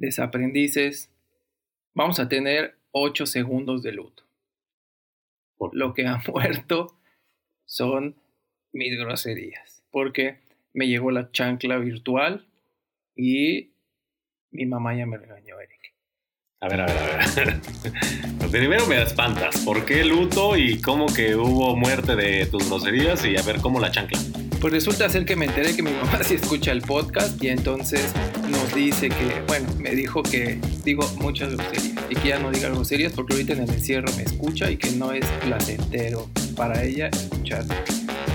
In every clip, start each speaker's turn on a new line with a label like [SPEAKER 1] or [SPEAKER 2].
[SPEAKER 1] desaprendices, vamos a tener 8 segundos de luto. Lo que ha muerto son mis groserías, porque me llegó la chancla virtual y mi mamá ya me regañó, Eric.
[SPEAKER 2] A ver, a ver, a ver. Primero me espantas. ¿Por qué luto y cómo que hubo muerte de tus groserías? Y a ver, ¿cómo la chancla?
[SPEAKER 1] Pues resulta ser que me enteré que mi mamá sí escucha el podcast y entonces nos dice que, bueno, me dijo que digo muchas groserías y que ya no diga groserías porque ahorita en el encierro me escucha y que no es placentero para ella escuchar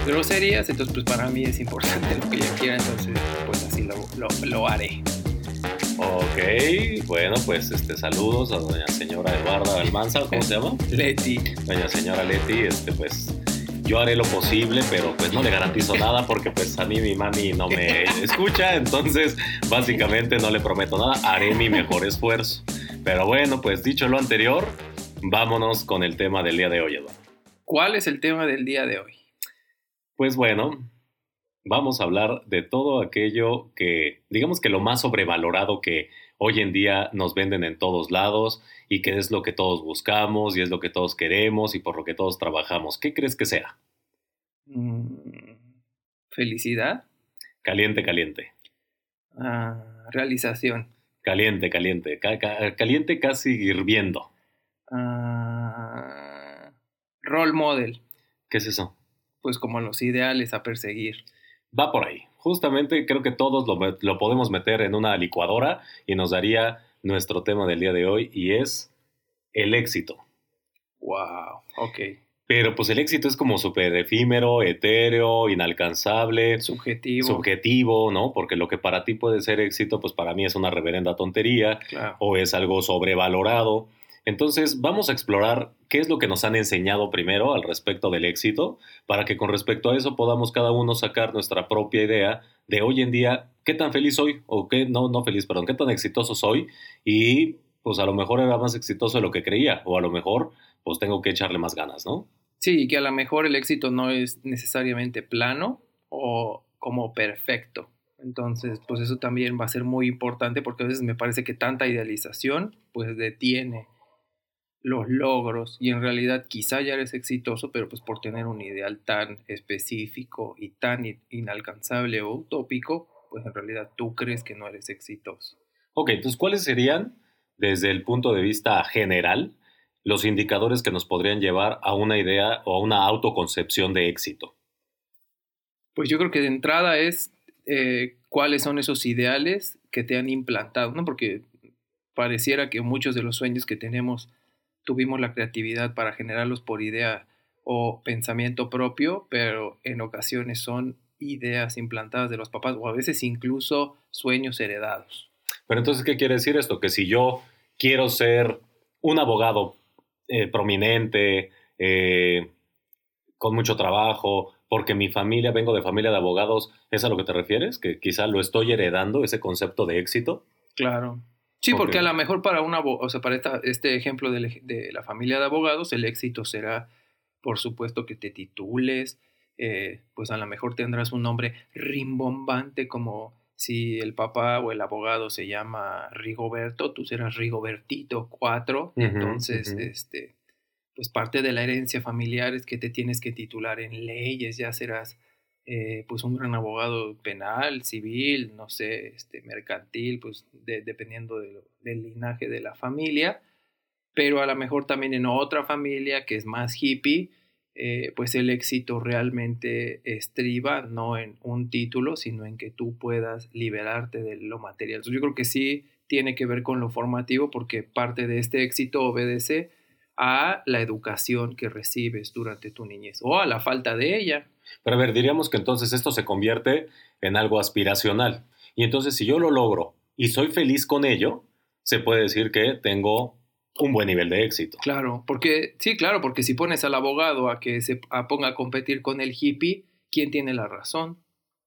[SPEAKER 1] groserías, entonces pues para mí es importante lo que ella quiera, entonces pues así lo, lo, lo haré.
[SPEAKER 2] Ok, bueno, pues este, saludos a doña señora Eduarda Almanza, ¿cómo se llama?
[SPEAKER 1] Leti.
[SPEAKER 2] Doña señora Leti, este, pues yo haré lo posible, pero pues no le garantizo nada porque pues a mí mi mami no me escucha, entonces básicamente no le prometo nada, haré mi mejor esfuerzo. Pero bueno, pues dicho lo anterior, vámonos con el tema del día de hoy, Eduardo.
[SPEAKER 1] ¿Cuál es el tema del día de hoy?
[SPEAKER 2] Pues bueno, vamos a hablar de todo aquello que, digamos que lo más sobrevalorado que hoy en día nos venden en todos lados y que es lo que todos buscamos y es lo que todos queremos y por lo que todos trabajamos. ¿Qué crees que sea?
[SPEAKER 1] Mm, Felicidad.
[SPEAKER 2] Caliente, caliente.
[SPEAKER 1] Ah, realización.
[SPEAKER 2] Caliente, caliente. caliente casi hirviendo.
[SPEAKER 1] Ah, role model.
[SPEAKER 2] ¿Qué es eso?
[SPEAKER 1] Pues como los ideales a perseguir
[SPEAKER 2] va por ahí. Justamente creo que todos lo, podemos meter en una licuadora y nos daría nuestro tema del día de hoy y es el éxito.
[SPEAKER 1] Wow, ok.
[SPEAKER 2] Pero pues el éxito es como súper efímero, etéreo, inalcanzable.
[SPEAKER 1] Subjetivo.
[SPEAKER 2] Subjetivo, ¿no? Porque lo que para ti puede ser éxito, pues para mí es una reverenda tontería o es algo sobrevalorado. Entonces, vamos a explorar qué es lo que nos han enseñado primero al respecto del éxito, para que con respecto a eso podamos cada uno sacar nuestra propia idea de hoy en día, qué tan feliz soy, o qué, no, no feliz, perdón, qué tan exitoso soy, y pues a lo mejor era más exitoso de lo que creía, o a lo mejor pues tengo que echarle más ganas, ¿no?
[SPEAKER 1] Sí, que a lo mejor el éxito no es necesariamente plano o como perfecto. Entonces, pues eso también va a ser muy importante porque a veces me parece que tanta idealización pues detiene los logros y en realidad quizá ya eres exitoso, pero pues por tener un ideal tan específico y tan inalcanzable o utópico, pues en realidad tú crees que no eres exitoso.
[SPEAKER 2] Ok, entonces ¿cuáles serían, desde el punto de vista general, los indicadores que nos podrían llevar a una idea o a una autoconcepción de éxito?
[SPEAKER 1] Pues yo creo que de entrada es eh, cuáles son esos ideales que te han implantado, ¿no? Porque pareciera que muchos de los sueños que tenemos tuvimos la creatividad para generarlos por idea o pensamiento propio, pero en ocasiones son ideas implantadas de los papás o a veces incluso sueños heredados.
[SPEAKER 2] Pero entonces, ¿qué quiere decir esto? Que si yo quiero ser un abogado eh, prominente, eh, con mucho trabajo, porque mi familia, vengo de familia de abogados, ¿es a lo que te refieres? Que quizá lo estoy heredando, ese concepto de éxito.
[SPEAKER 1] Claro. Sí, porque a lo mejor para una, o sea, para este ejemplo de, la familia de abogados, el éxito será, por supuesto, que te titules, eh, pues a lo mejor tendrás un nombre rimbombante como si el papá o el abogado se llama Rigoberto, tú serás Rigobertito 4, entonces, este, pues parte de la herencia familiar es que te tienes que titular en leyes, ya serás eh, pues un gran abogado penal, civil, no sé, este, mercantil, pues dependiendo del linaje de la familia, pero a lo mejor también en otra familia que es más hippie, eh, pues el éxito realmente estriba no en un título, sino en que tú puedas liberarte de lo material. Entonces yo creo que sí tiene que ver con lo formativo porque parte de este éxito obedece a la educación que recibes durante tu niñez o a la falta de ella.
[SPEAKER 2] Pero a ver, diríamos que entonces esto se convierte en algo aspiracional. Y entonces si yo lo logro y soy feliz con ello, se puede decir que tengo un buen nivel de éxito.
[SPEAKER 1] Claro, porque sí, claro, porque si pones al abogado a que se ponga a competir con el hippie, ¿quién tiene la razón?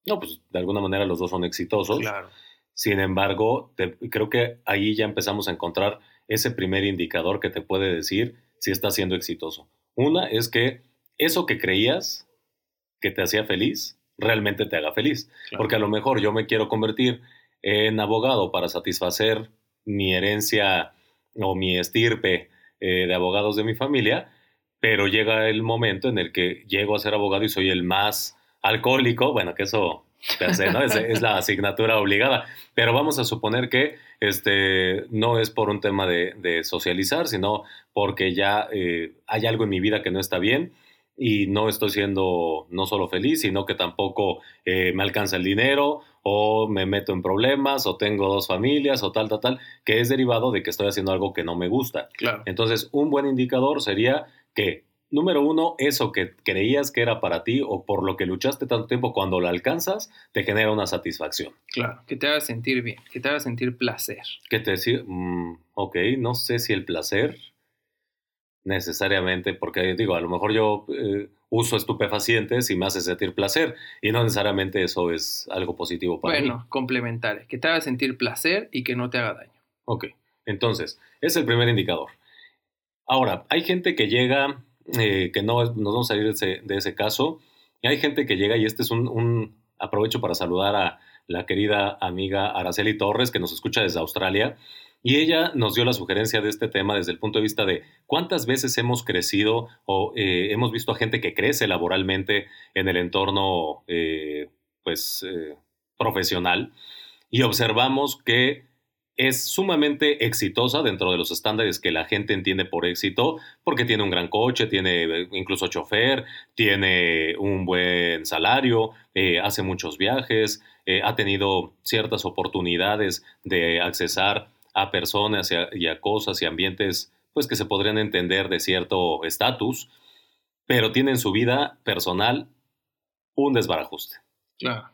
[SPEAKER 2] No, pues de alguna manera los dos son exitosos.
[SPEAKER 1] Claro.
[SPEAKER 2] Sin embargo, creo que ahí ya empezamos a encontrar ese primer indicador que te puede decir si estás siendo exitoso. Una es que eso que creías que te hacía feliz, realmente te haga feliz. Porque a lo mejor yo me quiero convertir en abogado para satisfacer mi herencia o mi estirpe eh, de abogados de mi familia, pero llega el momento en el que llego a ser abogado y soy el más alcohólico, bueno, que eso ¿no? es, la asignatura obligada, pero vamos a suponer que este, no es por un tema de, socializar, sino porque ya eh, hay algo en mi vida que no está bien y no estoy siendo no solo feliz, sino que tampoco eh, me alcanza el dinero o me meto en problemas o tengo dos familias o tal, tal, tal, que es derivado de que estoy haciendo algo que no me gusta.
[SPEAKER 1] Claro.
[SPEAKER 2] Entonces, un buen indicador sería que, número uno, eso que creías que era para ti o por lo que luchaste tanto tiempo, cuando lo alcanzas, te genera una satisfacción.
[SPEAKER 1] Claro, que te haga sentir bien, que te haga sentir placer.
[SPEAKER 2] Que te decir, mm, ok, no sé si el placer necesariamente, porque digo, a lo mejor yo eh, uso estupefacientes y me hace sentir placer, y no necesariamente eso es algo positivo para
[SPEAKER 1] mí. Bueno, complementario, que te haga sentir placer y que no te haga daño.
[SPEAKER 2] Ok, entonces, es el primer indicador. Ahora, hay gente que llega, eh, que no nos vamos a salir de ese, de ese, caso, y hay gente que llega, y este es un, un aprovecho para saludar a la querida amiga Araceli Torres, que nos escucha desde Australia, y ella nos dio la sugerencia de este tema desde el punto de vista de cuántas veces hemos crecido o eh, hemos visto a gente que crece laboralmente en el entorno eh, pues, eh, profesional y observamos que es sumamente exitosa dentro de los estándares que la gente entiende por éxito, porque tiene un gran coche, tiene incluso chofer, tiene un buen salario, hace muchos viajes, ha tenido ciertas oportunidades de accesar a personas y a, cosas y ambientes pues que se podrían entender de cierto estatus, pero tienen su vida personal un desbarajuste.
[SPEAKER 1] Claro.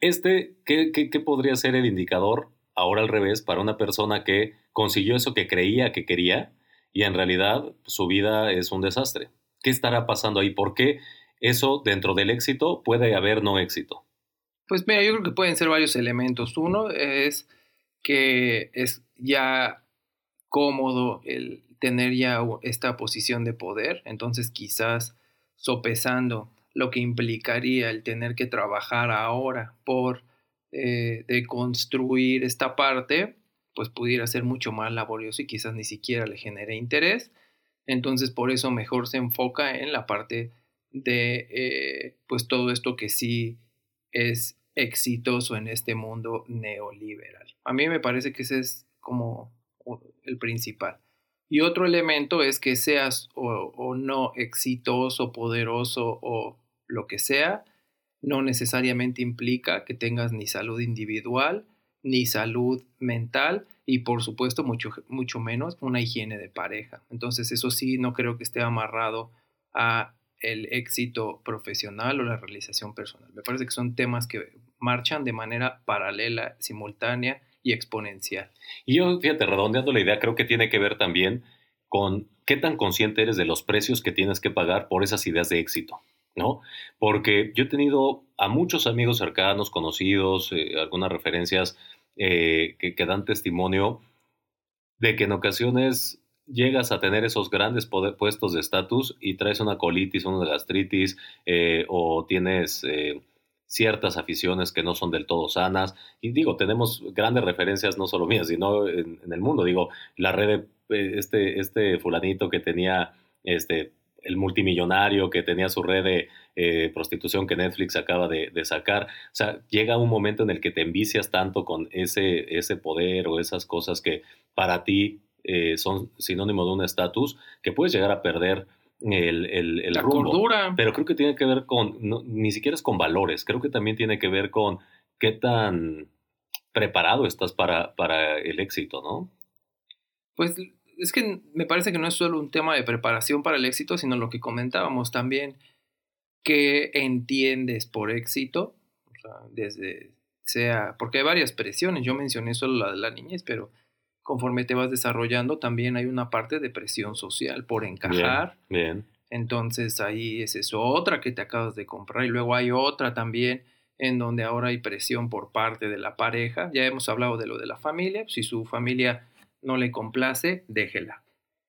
[SPEAKER 2] Este, ¿qué, ¿qué, podría ser el indicador ahora al revés para una persona que consiguió eso que creía que quería y en realidad su vida es un desastre? ¿Qué estará pasando ahí? ¿Por qué eso dentro del éxito puede haber no éxito?
[SPEAKER 1] Pues mira, yo creo que pueden ser varios elementos. Uno es que es ya cómodo el tener ya esta posición de poder, entonces quizás sopesando lo que implicaría el tener que trabajar ahora por eh, construir esta parte, pues pudiera ser mucho más laborioso y quizás ni siquiera le genere interés. Entonces por eso mejor se enfoca en la parte de eh, pues todo esto que sí es exitoso en este mundo neoliberal. A mí me parece que ese es como el principal. Y otro elemento es que seas o, no exitoso, poderoso o lo que sea, no necesariamente implica que tengas ni salud individual, ni salud mental y por supuesto mucho, mucho menos una higiene de pareja. Entonces eso sí no creo que esté amarrado a el éxito profesional o la realización personal. Me parece que son temas que marchan de manera paralela, simultánea y exponencial.
[SPEAKER 2] Y yo, fíjate, redondeando la idea, creo que tiene que ver también con qué tan consciente eres de los precios que tienes que pagar por esas ideas de éxito, ¿no? Porque yo he tenido a muchos amigos cercanos, conocidos, eh, algunas referencias eh, que, dan testimonio de que en ocasiones llegas a tener esos grandes puestos de estatus y traes una colitis, una gastritis eh, o tienes ciertas aficiones que no son del todo sanas. Y digo, tenemos grandes referencias, no solo mías, sino en, el mundo. Digo, la red de este, este fulanito que tenía este el multimillonario que tenía su red de prostitución que Netflix acaba de, de, sacar. O sea, llega un momento en el que te envicias tanto con ese, ese poder o esas cosas que para ti eh, son sinónimo de un estatus que puedes llegar a perder el, el,
[SPEAKER 1] la Cordura.
[SPEAKER 2] Pero creo que tiene que ver con, ni siquiera es con valores, creo que también tiene que ver con qué tan preparado estás para, para el éxito, ¿no?
[SPEAKER 1] Pues es que me parece que no es solo un tema de preparación para el éxito, sino lo que comentábamos también, que entiendes por éxito, o sea, desde sea, porque hay varias presiones, yo mencioné solo la de la niñez, pero conforme te vas desarrollando, también hay una parte de presión social por encajar.
[SPEAKER 2] Bien,
[SPEAKER 1] Entonces ahí es eso, otra que te acabas de comprar y luego hay otra también en donde ahora hay presión por parte de la pareja. Ya hemos hablado de lo de la familia, si su familia no le complace, déjela.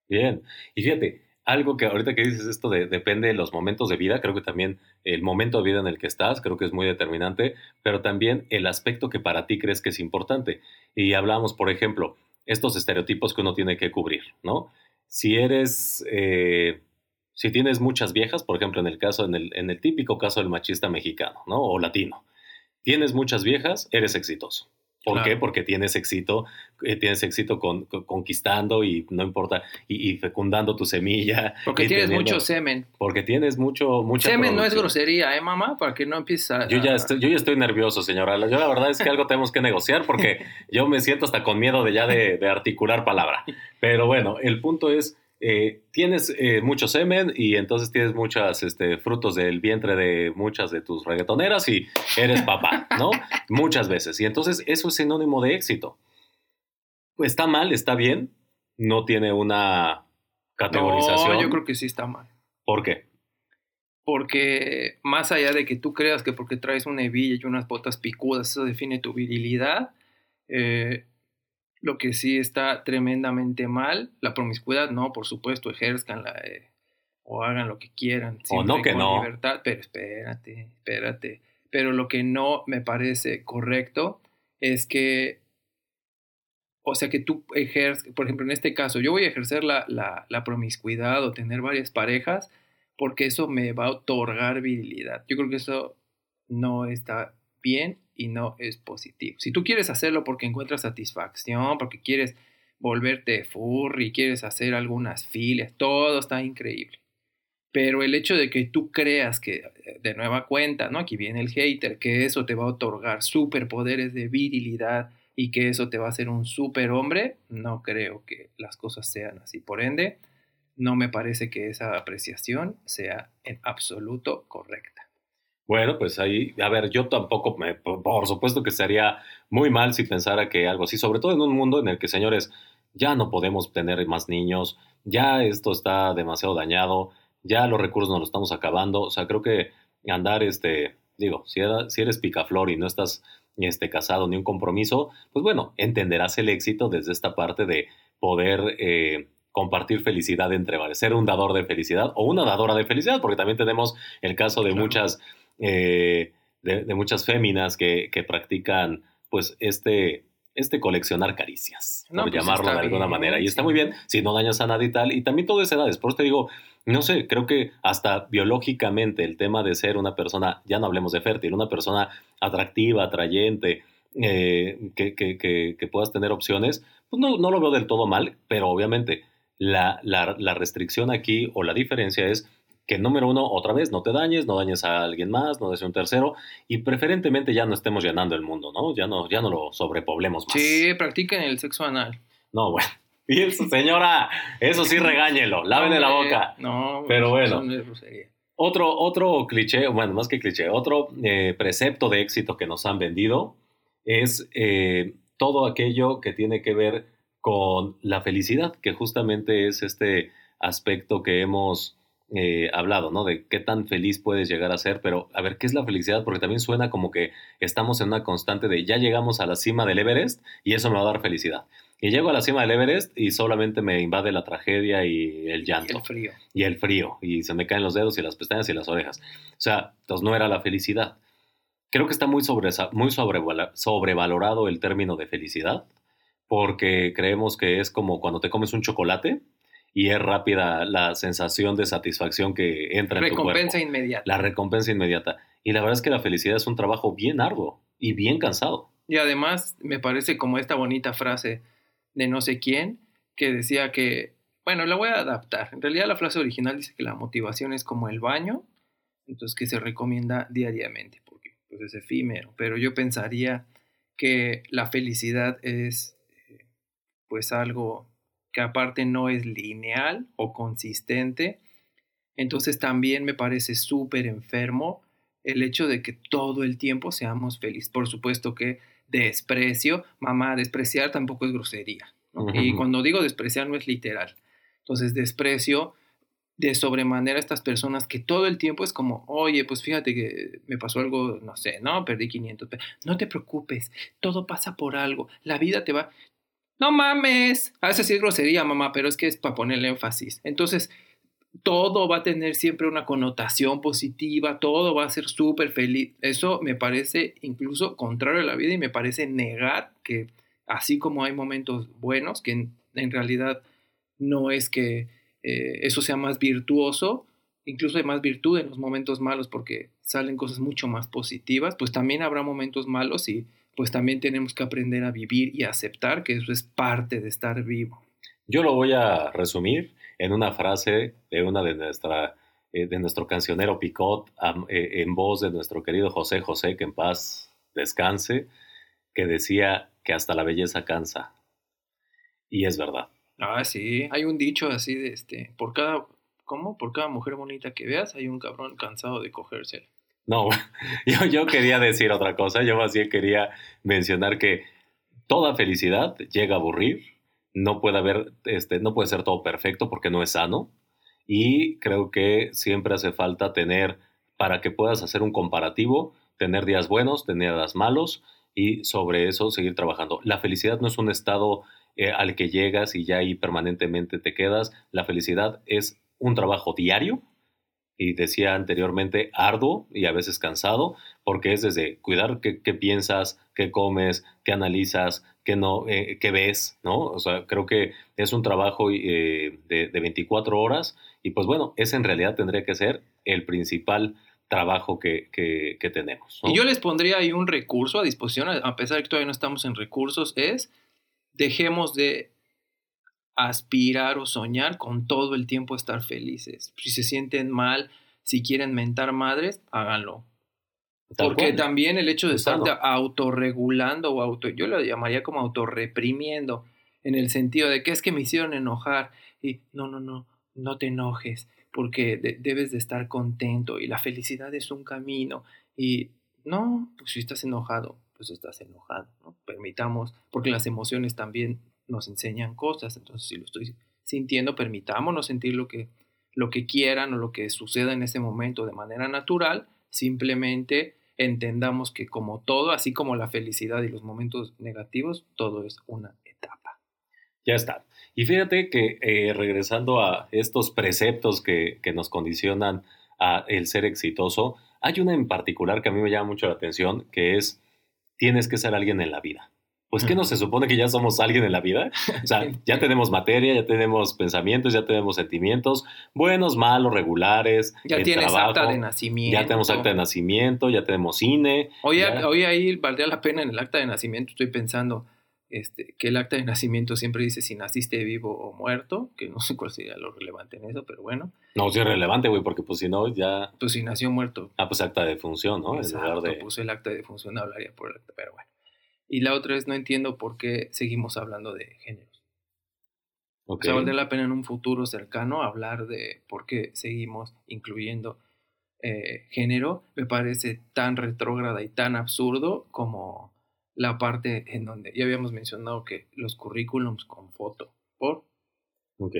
[SPEAKER 2] Bien, y fíjate, algo que ahorita que dices esto de, depende de los momentos de vida, creo que también el momento de vida en el que estás, creo que es muy determinante, pero también el aspecto que para ti crees que es importante. Y hablamos, por ejemplo, estos estereotipos que uno tiene que cubrir, ¿no? Si eres, eh, si tienes muchas viejas, por ejemplo, en el caso, en el, en el típico caso del machista mexicano, ¿no? O latino, tienes muchas viejas, eres exitoso. ¿Por qué? Porque tienes éxito, eh, tienes éxito con, conquistando y no importa, y, fecundando tu semilla.
[SPEAKER 1] Porque tienes mucho semen.
[SPEAKER 2] Porque tienes mucho, mucha
[SPEAKER 1] Semen no es grosería, ¿eh, mamá? Para que no empieces a...
[SPEAKER 2] Yo ya, estoy, yo ya estoy nervioso, señora. Yo la verdad es que algo tenemos que negociar porque yo me siento hasta con miedo de ya de articular palabra. Pero bueno, el punto es eh, tienes eh, mucho semen y entonces tienes muchos este, frutos del vientre de muchas de tus reggaetoneras y eres papá, ¿no? Muchas veces. Y entonces eso es sinónimo de éxito. Está mal, está bien, no tiene una categorización.
[SPEAKER 1] No, yo creo que sí está mal.
[SPEAKER 2] ¿Por qué?
[SPEAKER 1] Porque más allá de que tú creas que porque traes una hebilla y unas botas picudas eso define tu virilidad, eh, lo que sí está tremendamente mal, la promiscuidad, no, por supuesto, ejerzcanla eh, o hagan lo que quieran.
[SPEAKER 2] O no que no.
[SPEAKER 1] Libertad, pero espérate, espérate. Pero lo que no me parece correcto es que, o sea, que tú ejerzas, por ejemplo, en este caso, yo voy a ejercer la, la, la promiscuidad o tener varias parejas porque eso me va a otorgar virilidad. Yo creo que eso no está bien y no es positivo. Si tú quieres hacerlo porque encuentras satisfacción, porque quieres volverte furry, quieres hacer algunas filas, todo está increíble. Pero el hecho de que tú creas que, eh, de nueva cuenta, ¿no? Aquí viene el hater, que eso te va a otorgar superpoderes de virilidad y que eso te va a hacer un superhombre, no creo que las cosas sean así. Por ende, no me parece que esa apreciación sea en absoluto correcta.
[SPEAKER 2] Bueno, pues ahí, a ver, yo tampoco, me, por supuesto que sería muy mal si pensara que algo así, sobre todo en un mundo en el que, señores, ya no podemos tener más niños, ya esto está demasiado dañado, ya los recursos nos los estamos acabando, o sea, creo que andar, este, digo, si, si eres picaflor y no estás este, casado ni un compromiso, pues bueno, entenderás el éxito desde esta parte de poder eh, compartir felicidad entre varios, ser un dador de felicidad o una dadora de felicidad, porque también tenemos el caso de muchas eh, de, muchas féminas que, practican pues este, este coleccionar caricias, por pues, llamarlo de alguna manera. Y está muy bien si no dañas a nadie y tal. Y también todo es edades. Por eso te digo, no sé, creo que hasta biológicamente el tema de ser una persona, ya no hablemos de fértil, una persona atractiva, atrayente, eh, que, que, que, puedas tener opciones, pues no, no, lo veo del todo mal, pero obviamente la, la, la restricción aquí o la diferencia es que número uno, otra vez, no te dañes, no dañes a alguien más, no des un tercero y preferentemente ya no estemos llenando el mundo, ¿no? Ya no, ya no lo sobrepoblemos más.
[SPEAKER 1] Sí, practiquen el sexo anal.
[SPEAKER 2] No, bueno. Y eso, señora, eso sí regáñelo, lávenle la boca.
[SPEAKER 1] No,
[SPEAKER 2] pero bueno. Otro, otro cliché, bueno, más que cliché, otro eh, precepto de éxito que nos han vendido es eh, todo aquello que tiene que ver con la felicidad, que justamente es este aspecto que hemos eh, hablado, ¿no? De qué tan feliz puedes llegar a ser, pero a ver, ¿qué es la felicidad? Porque también suena como que estamos en una constante de ya llegamos a la cima del Everest y eso me va a dar felicidad. Y llego a la cima del Everest y solamente me invade la tragedia y el llanto.
[SPEAKER 1] Y el frío.
[SPEAKER 2] Y el frío. Y se me caen los dedos y las pestañas y las orejas. O sea, entonces no era la felicidad. Creo que está muy, sobre, muy sobrevalorado el término de felicidad porque creemos que es como cuando te comes un chocolate y es rápida la sensación de satisfacción que entra en tu cuerpo.
[SPEAKER 1] Recompensa inmediata.
[SPEAKER 2] La recompensa inmediata. Y la verdad es que la felicidad es un trabajo bien arduo y bien cansado.
[SPEAKER 1] Y además me parece como esta bonita frase de no sé quién que decía que, bueno, la voy a adaptar. En realidad la frase original dice que la motivación es como el baño, entonces que se recomienda diariamente porque pues es efímero. Pero yo pensaría que la felicidad es eh, pues algo que aparte no es lineal o consistente. Entonces también me parece súper enfermo el hecho de que todo el tiempo seamos felices. Por supuesto que desprecio, mamá, despreciar tampoco es grosería. Y cuando digo despreciar no es literal. Entonces desprecio de sobremanera a estas personas que todo el tiempo es como, oye, pues fíjate que me pasó algo, no sé, no, perdí 500 No te preocupes, todo pasa por algo, la vida te va no mames. A veces sí es grosería, mamá, pero es que es para ponerle énfasis. Entonces, todo va a tener siempre una connotación positiva, todo va a ser súper feliz. Eso me parece incluso contrario a la vida y me parece negar que así como hay momentos buenos, que en, realidad no es que eh, eso sea más virtuoso, incluso hay más virtud en los momentos malos porque salen cosas mucho más positivas, pues también habrá momentos malos y pues también tenemos que aprender a vivir y aceptar que eso es parte de estar vivo.
[SPEAKER 2] Yo lo voy a resumir en una frase de una de nuestra eh, de nuestro cancionero Picot eh, en voz de nuestro querido José José que en paz descanse que decía que hasta la belleza cansa y es verdad.
[SPEAKER 1] Ah, sí, hay un dicho así de este, por cada ¿cómo? Por cada mujer bonita que veas hay un cabrón cansado de cogérsela.
[SPEAKER 2] No, yo, yo quería decir otra cosa, yo más bien quería mencionar que toda felicidad llega a aburrir no puede haber, este, no puede ser todo perfecto porque no es sano. Y creo que siempre hace falta tener, para que puedas hacer un comparativo, tener días buenos, tener días malos y sobre eso seguir trabajando. La felicidad no es un estado eh, al que llegas y ya ahí permanentemente te quedas. La felicidad es un trabajo diario y decía anteriormente arduo y a veces cansado, porque es desde cuidar qué, piensas, qué comes, qué analizas, qué, no, eh, qué ves, ¿no? O sea, creo que es un trabajo eh, de, 24 horas y pues bueno, ese en realidad tendría que ser el principal trabajo que, que, tenemos.
[SPEAKER 1] Y yo les pondría ahí un recurso a disposición, a pesar de que todavía no estamos en recursos, es dejemos de aspirar o soñar con todo el tiempo estar felices. Si se sienten mal, si quieren mentar madres, háganlo. Porque también el hecho de estar autorregulando o auto, yo lo llamaría como autorreprimiendo, en el sentido de que es que me hicieron enojar y no, no, no, no te enojes, porque debes de estar contento y la felicidad es un camino y no, pues si estás enojado, pues estás enojado, ¿no? Permitamos, porque las emociones también nos enseñan cosas. Entonces, si lo estoy sintiendo, permitámonos sentir lo que, lo que quieran o lo que suceda en ese momento de manera natural. Simplemente entendamos que como todo, así como la felicidad y los momentos negativos, todo es una etapa.
[SPEAKER 2] Ya está. Y fíjate que eh, regresando a estos preceptos que, que nos condicionan a el ser exitoso, hay una en particular que a mí me llama mucho la atención, que es tienes que ser alguien en la vida pues que no se supone que ya somos alguien en la vida. O sea, ya tenemos materia, ya tenemos pensamientos, ya tenemos sentimientos, buenos, malos, regulares.
[SPEAKER 1] Ya tienes acta de nacimiento.
[SPEAKER 2] Ya tenemos acta de nacimiento, ya tenemos cine.
[SPEAKER 1] Hoy, hoy ahí valdría la pena en el acta de nacimiento, estoy pensando este, que el acta de nacimiento siempre dice si naciste vivo o muerto, que no sé cuál sería lo relevante en eso, pero bueno.
[SPEAKER 2] No, sí es relevante, güey, porque pues si no ya...
[SPEAKER 1] Pues si nació muerto.
[SPEAKER 2] Ah, pues acta de función, ¿no?
[SPEAKER 1] Exacto, de... puse el acta de función, hablaría por el acta, pero bueno. Y la otra es no entiendo por qué seguimos hablando de géneros. Okay. O sea, valdría la pena en un futuro cercano hablar de por qué seguimos incluyendo eh, género. Me parece tan retrógrada y tan absurdo como la parte en donde ya habíamos mencionado que los currículums con foto. ¿Por?
[SPEAKER 2] Ok.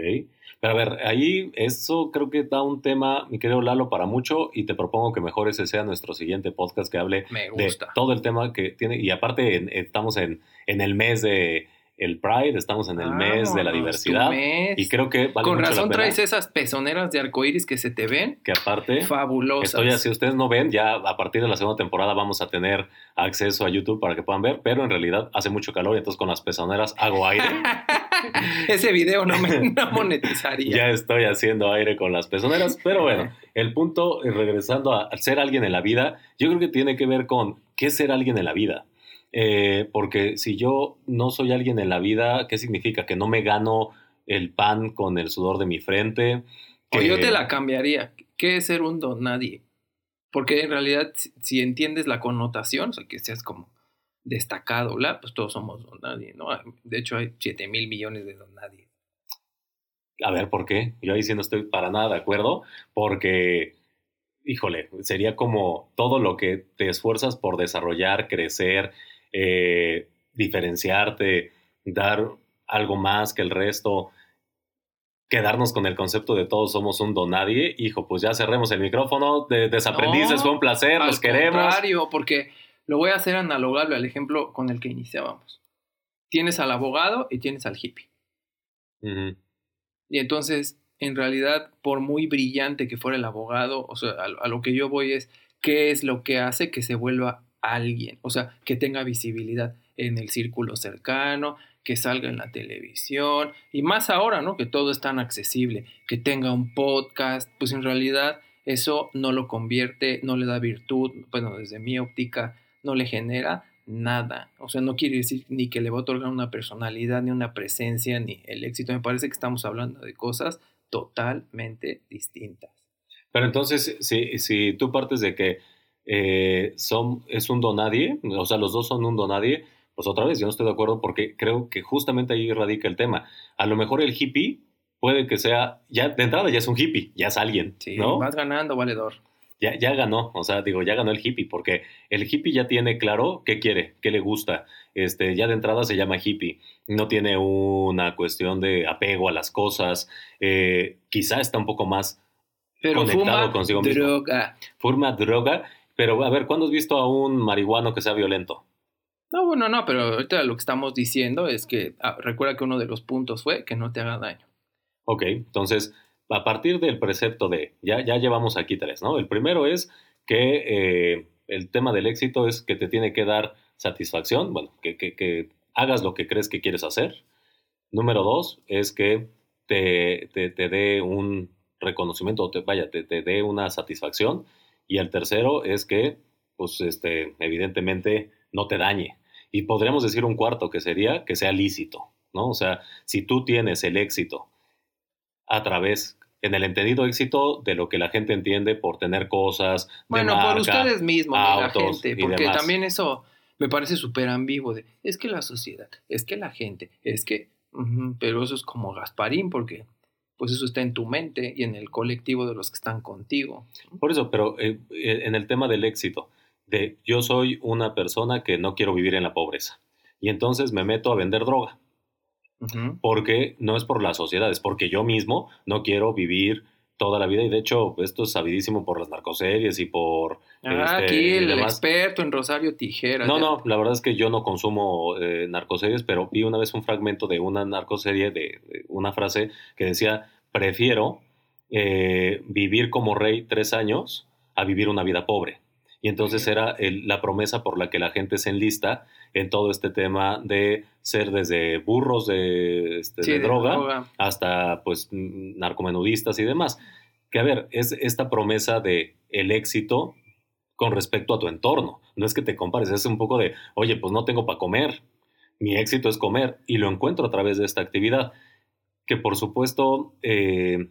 [SPEAKER 2] Pero a ver, ahí eso creo que da un tema, mi querido Lalo, para mucho y te propongo que mejor ese sea nuestro siguiente podcast que hable de todo el tema que tiene. Y aparte estamos en, en el mes de el Pride, estamos en el mes de la diversidad. Y creo que
[SPEAKER 1] vale Con razón traes esas pezoneras de arcoíris que se te ven.
[SPEAKER 2] Que aparte.
[SPEAKER 1] Fabulosas.
[SPEAKER 2] Estoy, si ustedes no ven, ya a partir de la segunda temporada vamos a tener acceso a YouTube para que puedan ver, pero en realidad hace mucho calor y entonces con las pezoneras hago aire.
[SPEAKER 1] Ese video no me monetizaría.
[SPEAKER 2] ya estoy haciendo aire con las pezoneras, pero bueno, el punto, eh, regresando a ser alguien en la vida, yo creo que tiene que ver con qué es ser alguien en la vida. Eh, porque si yo no soy alguien en la vida, ¿qué significa? Que no me gano el pan con el sudor de mi frente.
[SPEAKER 1] O yo te la cambiaría. ¿Qué es ser un don nadie? Porque en realidad, si, entiendes la connotación, o sea, que seas como destacado, pues todos somos don nadie, ¿no? De hecho, hay 7 mil millones de don nadie.
[SPEAKER 2] A ver, ¿por qué? Yo ahí sí no estoy para nada de acuerdo, porque, híjole, sería como todo lo que te esfuerzas por desarrollar, crecer, eh, diferenciarte, dar algo más que el resto, quedarnos con el concepto de todos somos un donadie, hijo, pues ya cerremos el micrófono, de desaprendices, fue un placer, los queremos.
[SPEAKER 1] Contrario, porque lo voy a hacer analogable al ejemplo con el que iniciábamos. Tienes al abogado y tienes al hippie. Y entonces en realidad, por muy brillante que fuera el abogado, o sea, a, lo que yo voy es qué es lo que hace que se vuelva alguien, o sea, que tenga visibilidad en el círculo cercano, que salga en la televisión y más ahora, ¿no? Que todo es tan accesible, que tenga un podcast, pues en realidad eso no lo convierte, no le da virtud, bueno, desde mi óptica no le genera nada. O sea, no quiere decir ni que le va a otorgar una personalidad, ni una presencia, ni el éxito. Me parece que estamos hablando de cosas totalmente distintas.
[SPEAKER 2] Pero entonces, si, si tú partes de que eh, son, es un donadie, o sea, los dos son un donadie, pues otra vez yo no estoy de acuerdo porque creo que justamente ahí radica el tema. A lo mejor el hippie puede que sea, ya de entrada ya es un hippie, ya es alguien. Sí, ¿no?
[SPEAKER 1] vas ganando, valedor.
[SPEAKER 2] Ya, ya ganó, o sea, digo, ya ganó el hippie, porque el hippie ya tiene claro qué quiere, qué le gusta. Este, ya de entrada se llama hippie. No tiene una cuestión de apego a las cosas. Eh, quizá está un poco más
[SPEAKER 1] pero conectado consigo mismo. Droga.
[SPEAKER 2] Fuma droga. Pero a ver, ¿cuándo has visto a un marihuano que sea violento?
[SPEAKER 1] No, bueno, no, pero ahorita lo que estamos diciendo es que ah, recuerda que uno de los puntos fue que no te haga daño.
[SPEAKER 2] Ok, entonces, a partir del precepto de, ya, ya llevamos aquí tres, ¿no? El primero es que eh, el tema del éxito es que te tiene que dar satisfacción, bueno, que, que, hagas lo que crees que quieres hacer. Número dos es que te, te, dé un reconocimiento, te, vaya, te, te dé una satisfacción. Y el tercero es que, pues, este, evidentemente, no te dañe. Y podríamos decir un cuarto que sería que sea lícito, ¿no? O sea, si tú tienes el éxito a través, en el entendido éxito de lo que la gente entiende por tener cosas.
[SPEAKER 1] Bueno, por ustedes mismos, la gente, porque también eso me parece súper ambiguo de, es que la sociedad, es que la gente, es que, pero eso es como Gasparín, porque pues eso está en tu mente y en el colectivo de los que están contigo.
[SPEAKER 2] Por eso, pero eh, eh, en el tema del éxito, de yo soy una persona que no quiero vivir en la pobreza y entonces me meto a vender droga porque no es por la sociedad, es porque yo mismo no quiero vivir toda la vida y de hecho esto es sabidísimo por las narcoseries y por...
[SPEAKER 1] Ah, este, aquí el, experto en Rosario Tijera.
[SPEAKER 2] No, no, la verdad es que yo no consumo eh, narcoseries, pero vi una vez un fragmento de una narcoserie, de, una frase que decía, prefiero eh, vivir como rey tres años a vivir una vida pobre. Y entonces era la promesa por la que la gente se enlista en todo este tema de ser desde burros de, este, droga, hasta pues narcomenudistas y demás. Que a ver, es esta promesa de el éxito con respecto a tu entorno. No es que te compares, es un poco de, oye, pues no tengo para comer, mi éxito es comer y lo encuentro a través de esta actividad. Que por supuesto, eh,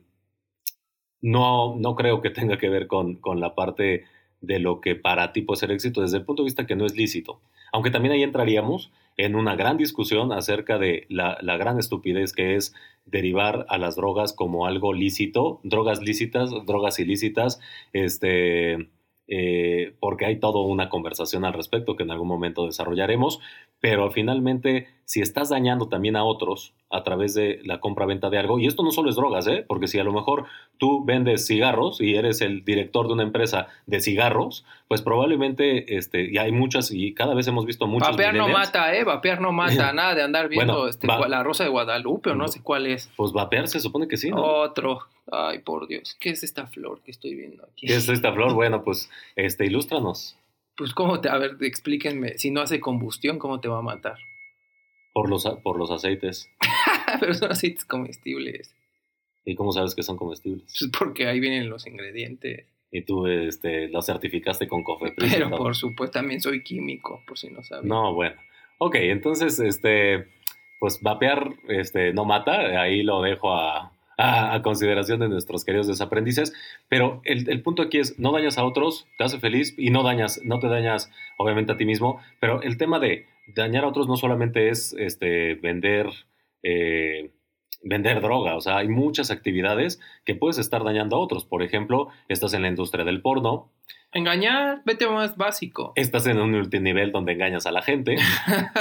[SPEAKER 2] no, no creo que tenga que ver con, con la parte de lo que para ti puede ser éxito desde el punto de vista que no es lícito. Aunque también ahí entraríamos en una gran discusión acerca de la, gran estupidez que es derivar a las drogas como algo lícito, drogas lícitas, drogas ilícitas, este, eh, porque hay toda una conversación al respecto que en algún momento desarrollaremos, pero finalmente si estás dañando también a otros a través de la compra-venta de algo, y esto no solo es drogas, ¿eh? porque si a lo mejor tú vendes cigarros y eres el director de una empresa de cigarros, pues probablemente, este, y hay muchas, y cada vez hemos visto muchas.
[SPEAKER 1] Vapear no mata, ¿eh? Vapear no mata, nada de andar viendo este, la rosa de Guadalupe o no sé cuál es.
[SPEAKER 2] Pues vapear se supone que sí, ¿no?
[SPEAKER 1] Otro. Ay, por Dios, ¿qué es esta flor que estoy viendo aquí?
[SPEAKER 2] ¿Qué es esta flor? Bueno, pues, este, ilústranos.
[SPEAKER 1] Pues, ¿cómo te, a ver, explíquenme, si no hace combustión, ¿cómo te va a matar?
[SPEAKER 2] Por los, por los aceites.
[SPEAKER 1] Pero son aceites comestibles.
[SPEAKER 2] ¿Y cómo sabes que son comestibles?
[SPEAKER 1] Pues porque ahí vienen los ingredientes.
[SPEAKER 2] Y tú este, lo certificaste con Cofepris.
[SPEAKER 1] Pero por supuesto también soy químico, por si no sabes.
[SPEAKER 2] No, bueno. Ok, entonces, este, pues vapear este, no mata, ahí lo dejo a, a, consideración de nuestros queridos desaprendices. Pero el, el, punto aquí es, no dañas a otros, te hace feliz y no dañas, no te dañas obviamente a ti mismo, pero el tema de dañar a otros no solamente es este, vender, eh, vender droga, o sea, hay muchas actividades que puedes estar dañando a otros. Por ejemplo, estás en la industria del porno.
[SPEAKER 1] Engañar, vete más básico.
[SPEAKER 2] Estás en un multinivel donde engañas a la gente,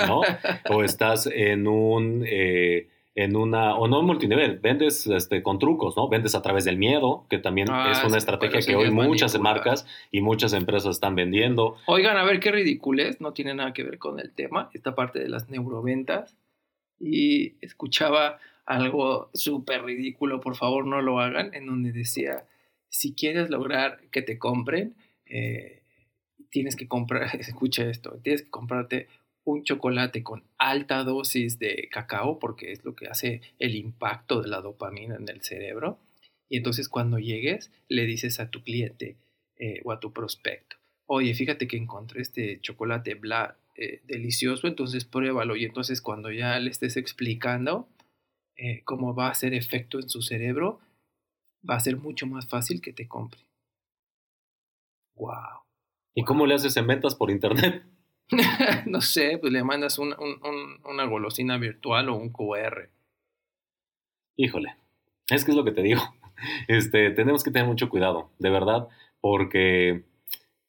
[SPEAKER 2] ¿no? o estás en un... Eh, en una, o no multinivel, vendes este, con trucos, ¿no? Vendes a través del miedo, que también ah, es una estrategia que hoy muchas marcas y muchas empresas están vendiendo.
[SPEAKER 1] Oigan, a ver qué ridiculez, no tiene nada que ver con el tema, esta parte de las neuroventas. Y escuchaba algo súper ridículo, por favor no lo hagan, en donde decía, si quieres lograr que te compren, eh, tienes que comprar, escucha esto, tienes que comprarte un chocolate con alta dosis de cacao, porque es lo que hace el impacto de la dopamina en el cerebro. Y entonces cuando llegues, le dices a tu cliente eh, o a tu prospecto, oye, fíjate que encontré este chocolate bla, eh, delicioso, entonces pruébalo. Y entonces cuando ya le estés explicando eh, cómo va a hacer efecto en su cerebro, va a ser mucho más fácil que te compre.
[SPEAKER 2] Wow. ¿Y cómo le haces en ventas por internet?
[SPEAKER 1] no sé, pues le mandas una golosina virtual o un QR.
[SPEAKER 2] Híjole, es que es lo que te digo. Este, tenemos que tener mucho cuidado, de verdad, porque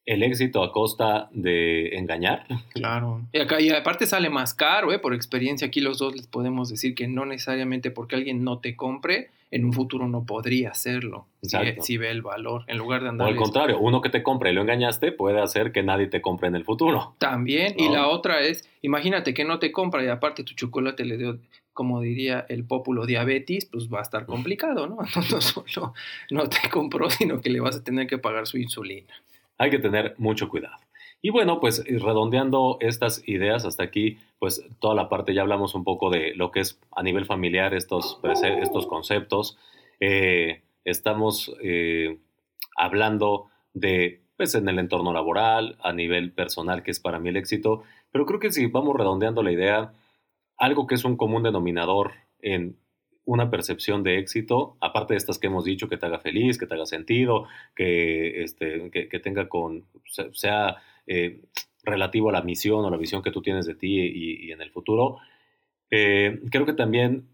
[SPEAKER 2] el éxito a costa de engañar.
[SPEAKER 1] Claro. Y, acá, y aparte sale más caro, ¿eh? por experiencia aquí los dos les podemos decir que no necesariamente porque alguien no te compre, en un futuro no podría hacerlo si, ve el valor en lugar de andar.
[SPEAKER 2] O al contrario, uno que te compre y lo engañaste puede hacer que nadie te compre en el futuro.
[SPEAKER 1] También, y la otra es, imagínate que no te compra y aparte tu chocolate le dio, como diría el populo, diabetes, pues va a estar complicado, ¿no? No solo no te compró, sino que le vas a tener que pagar su insulina.
[SPEAKER 2] Hay que tener mucho cuidado. Y bueno, pues redondeando estas ideas hasta aquí, pues toda la parte ya hablamos un poco de lo que es a nivel familiar estos, estos conceptos. Eh, estamos eh, hablando de, pues en el entorno laboral, a nivel personal, que es para mí el éxito. Pero creo que si vamos redondeando la idea, algo que es un común denominador en una percepción de éxito, aparte de estas que hemos dicho, que te haga feliz, que te haga sentido, que, este, que, tenga con, sea eh, relativo a la misión o la visión que tú tienes de ti y, en el futuro, eh, creo que también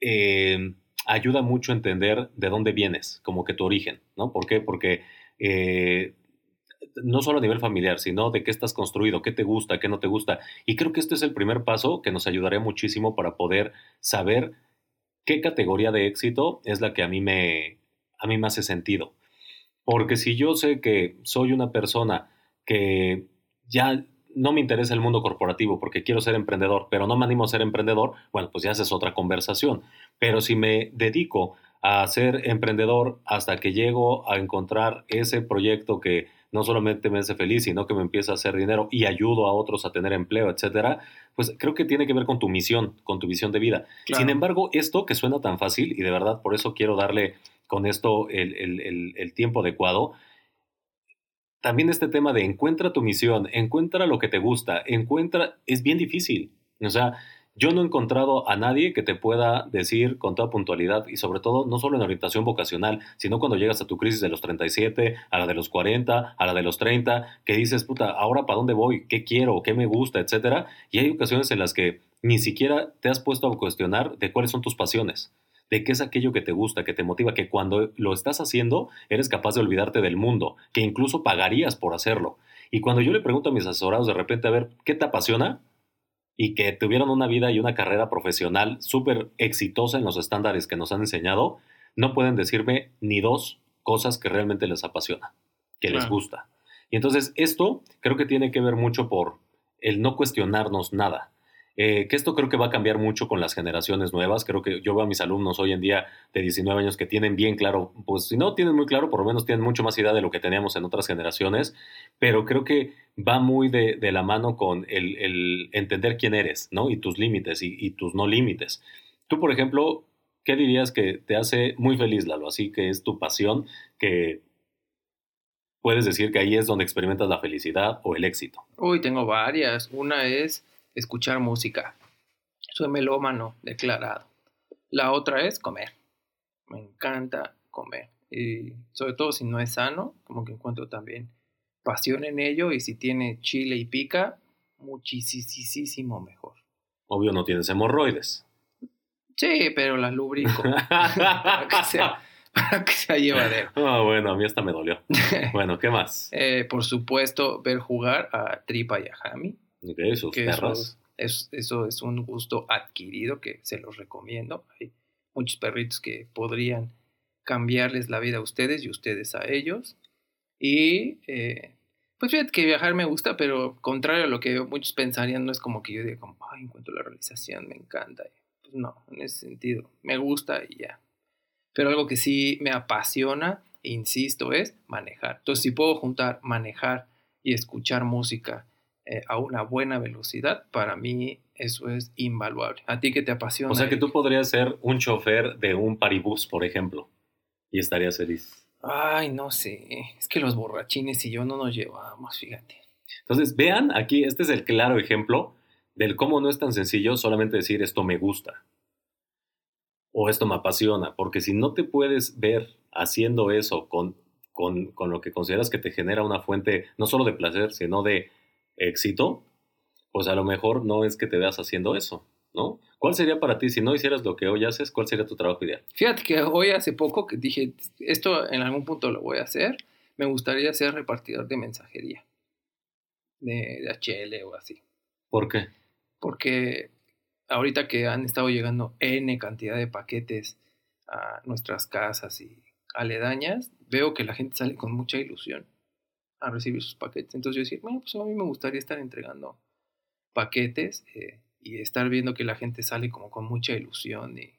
[SPEAKER 2] eh, ayuda mucho a entender de dónde vienes, como que tu origen, ¿no? ¿Por qué? Porque no solo a nivel familiar, sino de qué estás construido, qué te gusta, qué no te gusta. Y creo que este es el primer paso que nos ayudaría muchísimo para poder saber qué categoría de éxito es la que a mí me, a mí me hace sentido. Porque si yo sé que soy una persona que ya no me interesa el mundo corporativo porque quiero ser emprendedor, pero no me animo a ser emprendedor, bueno, pues ya es otra conversación. Pero si me dedico a ser emprendedor hasta que llego a encontrar ese proyecto que no solamente me hace feliz, sino que me empieza a hacer dinero y ayudo a otros a tener empleo, etcétera, pues creo que tiene que ver con tu misión, con tu visión de vida. Sin embargo, esto que suena tan fácil, y de verdad por eso quiero darle con esto el tiempo adecuado, también este tema de encuentra tu misión, encuentra lo que te gusta, encuentra, es bien difícil. O sea, yo no he encontrado a nadie que te pueda decir con toda puntualidad y sobre todo no solo en orientación vocacional, sino cuando llegas a tu crisis de los 37, a la de los 40, a la de los 30, que dices, puta, ahora para dónde voy, qué quiero, qué me gusta, etcétera. Y hay ocasiones en las que ni siquiera te has puesto a cuestionar de cuáles son tus pasiones de qué es aquello que te gusta, que te motiva, que cuando lo estás haciendo eres capaz de olvidarte del mundo, que incluso pagarías por hacerlo. Y cuando yo le pregunto a mis asesorados de repente, a ver, ¿qué te apasiona? Y que tuvieron una vida y una carrera profesional súper exitosa en los estándares que nos han enseñado, no pueden decirme ni dos cosas que realmente les apasiona, que les gusta. Y entonces esto creo que tiene que ver mucho por el no cuestionarnos nada. Eh, que esto creo que va a cambiar mucho con las generaciones nuevas. Creo que yo veo a mis alumnos hoy en día de 19 años que tienen bien claro, pues si no tienen muy claro, por lo menos tienen mucho más idea de lo que teníamos en otras generaciones, pero creo que va muy de, la mano con el, entender quién eres, ¿no? Y tus límites y, tus no límites. Tú, por ejemplo, ¿qué dirías que te hace muy feliz, Lalo? Así que es tu pasión que puedes decir que ahí es donde experimentas la felicidad o el éxito.
[SPEAKER 1] Uy, tengo varias. Una es escuchar música. Soy melómano declarado. La otra es comer. Me encanta comer. Y sobre todo si no es sano, como que encuentro también pasión en ello y si tiene chile y pica, muchísimo mejor.
[SPEAKER 2] Obvio no tienes hemorroides.
[SPEAKER 1] Sí, pero las lubrico. para, que sea, para que sea llevadero.
[SPEAKER 2] Ah, bueno, a mí hasta me dolió. Bueno, ¿qué más?
[SPEAKER 1] Eh, por supuesto, ver jugar a Tripa y a Jami
[SPEAKER 2] sus perros.
[SPEAKER 1] Eso, eso, es un gusto adquirido que se los recomiendo. Hay muchos perritos que podrían cambiarles la vida a ustedes y ustedes a ellos. Y eh, pues fíjate que viajar me gusta, pero contrario a lo que muchos pensarían, no es como que yo diga, como, ay, encuentro la realización, me encanta. pues no, en ese sentido. Me gusta y ya. Pero algo que sí me apasiona, insisto, es manejar. Entonces, si puedo juntar manejar y escuchar música eh, a una buena velocidad, para mí eso es invaluable. ¿A ti qué te apasiona?
[SPEAKER 2] O sea que tú podrías ser un chofer de un paribús, por ejemplo, y estarías feliz.
[SPEAKER 1] Ay, no sé. Es que los borrachines y yo no nos llevamos, fíjate.
[SPEAKER 2] Entonces, vean, aquí este es el claro ejemplo del cómo no es tan sencillo solamente decir esto me gusta o esto me apasiona, porque si no te puedes ver haciendo eso con, con, con lo que consideras que te genera una fuente no solo de placer, sino de éxito, pues a lo mejor no es que te veas haciendo eso, ¿no? ¿Cuál sería para ti, si no hicieras lo que hoy haces, cuál sería tu trabajo ideal?
[SPEAKER 1] Fíjate que hoy hace poco que dije, esto en algún punto lo voy a hacer, me gustaría ser repartidor de mensajería, de, de HL o así.
[SPEAKER 2] ¿Por qué?
[SPEAKER 1] Porque ahorita que han estado llegando N cantidad de paquetes a nuestras casas y aledañas, veo que la gente sale con mucha ilusión a recibir sus paquetes. Entonces yo decía, bueno, pues a mí me gustaría estar entregando paquetes eh, y estar viendo que la gente sale como con mucha ilusión y,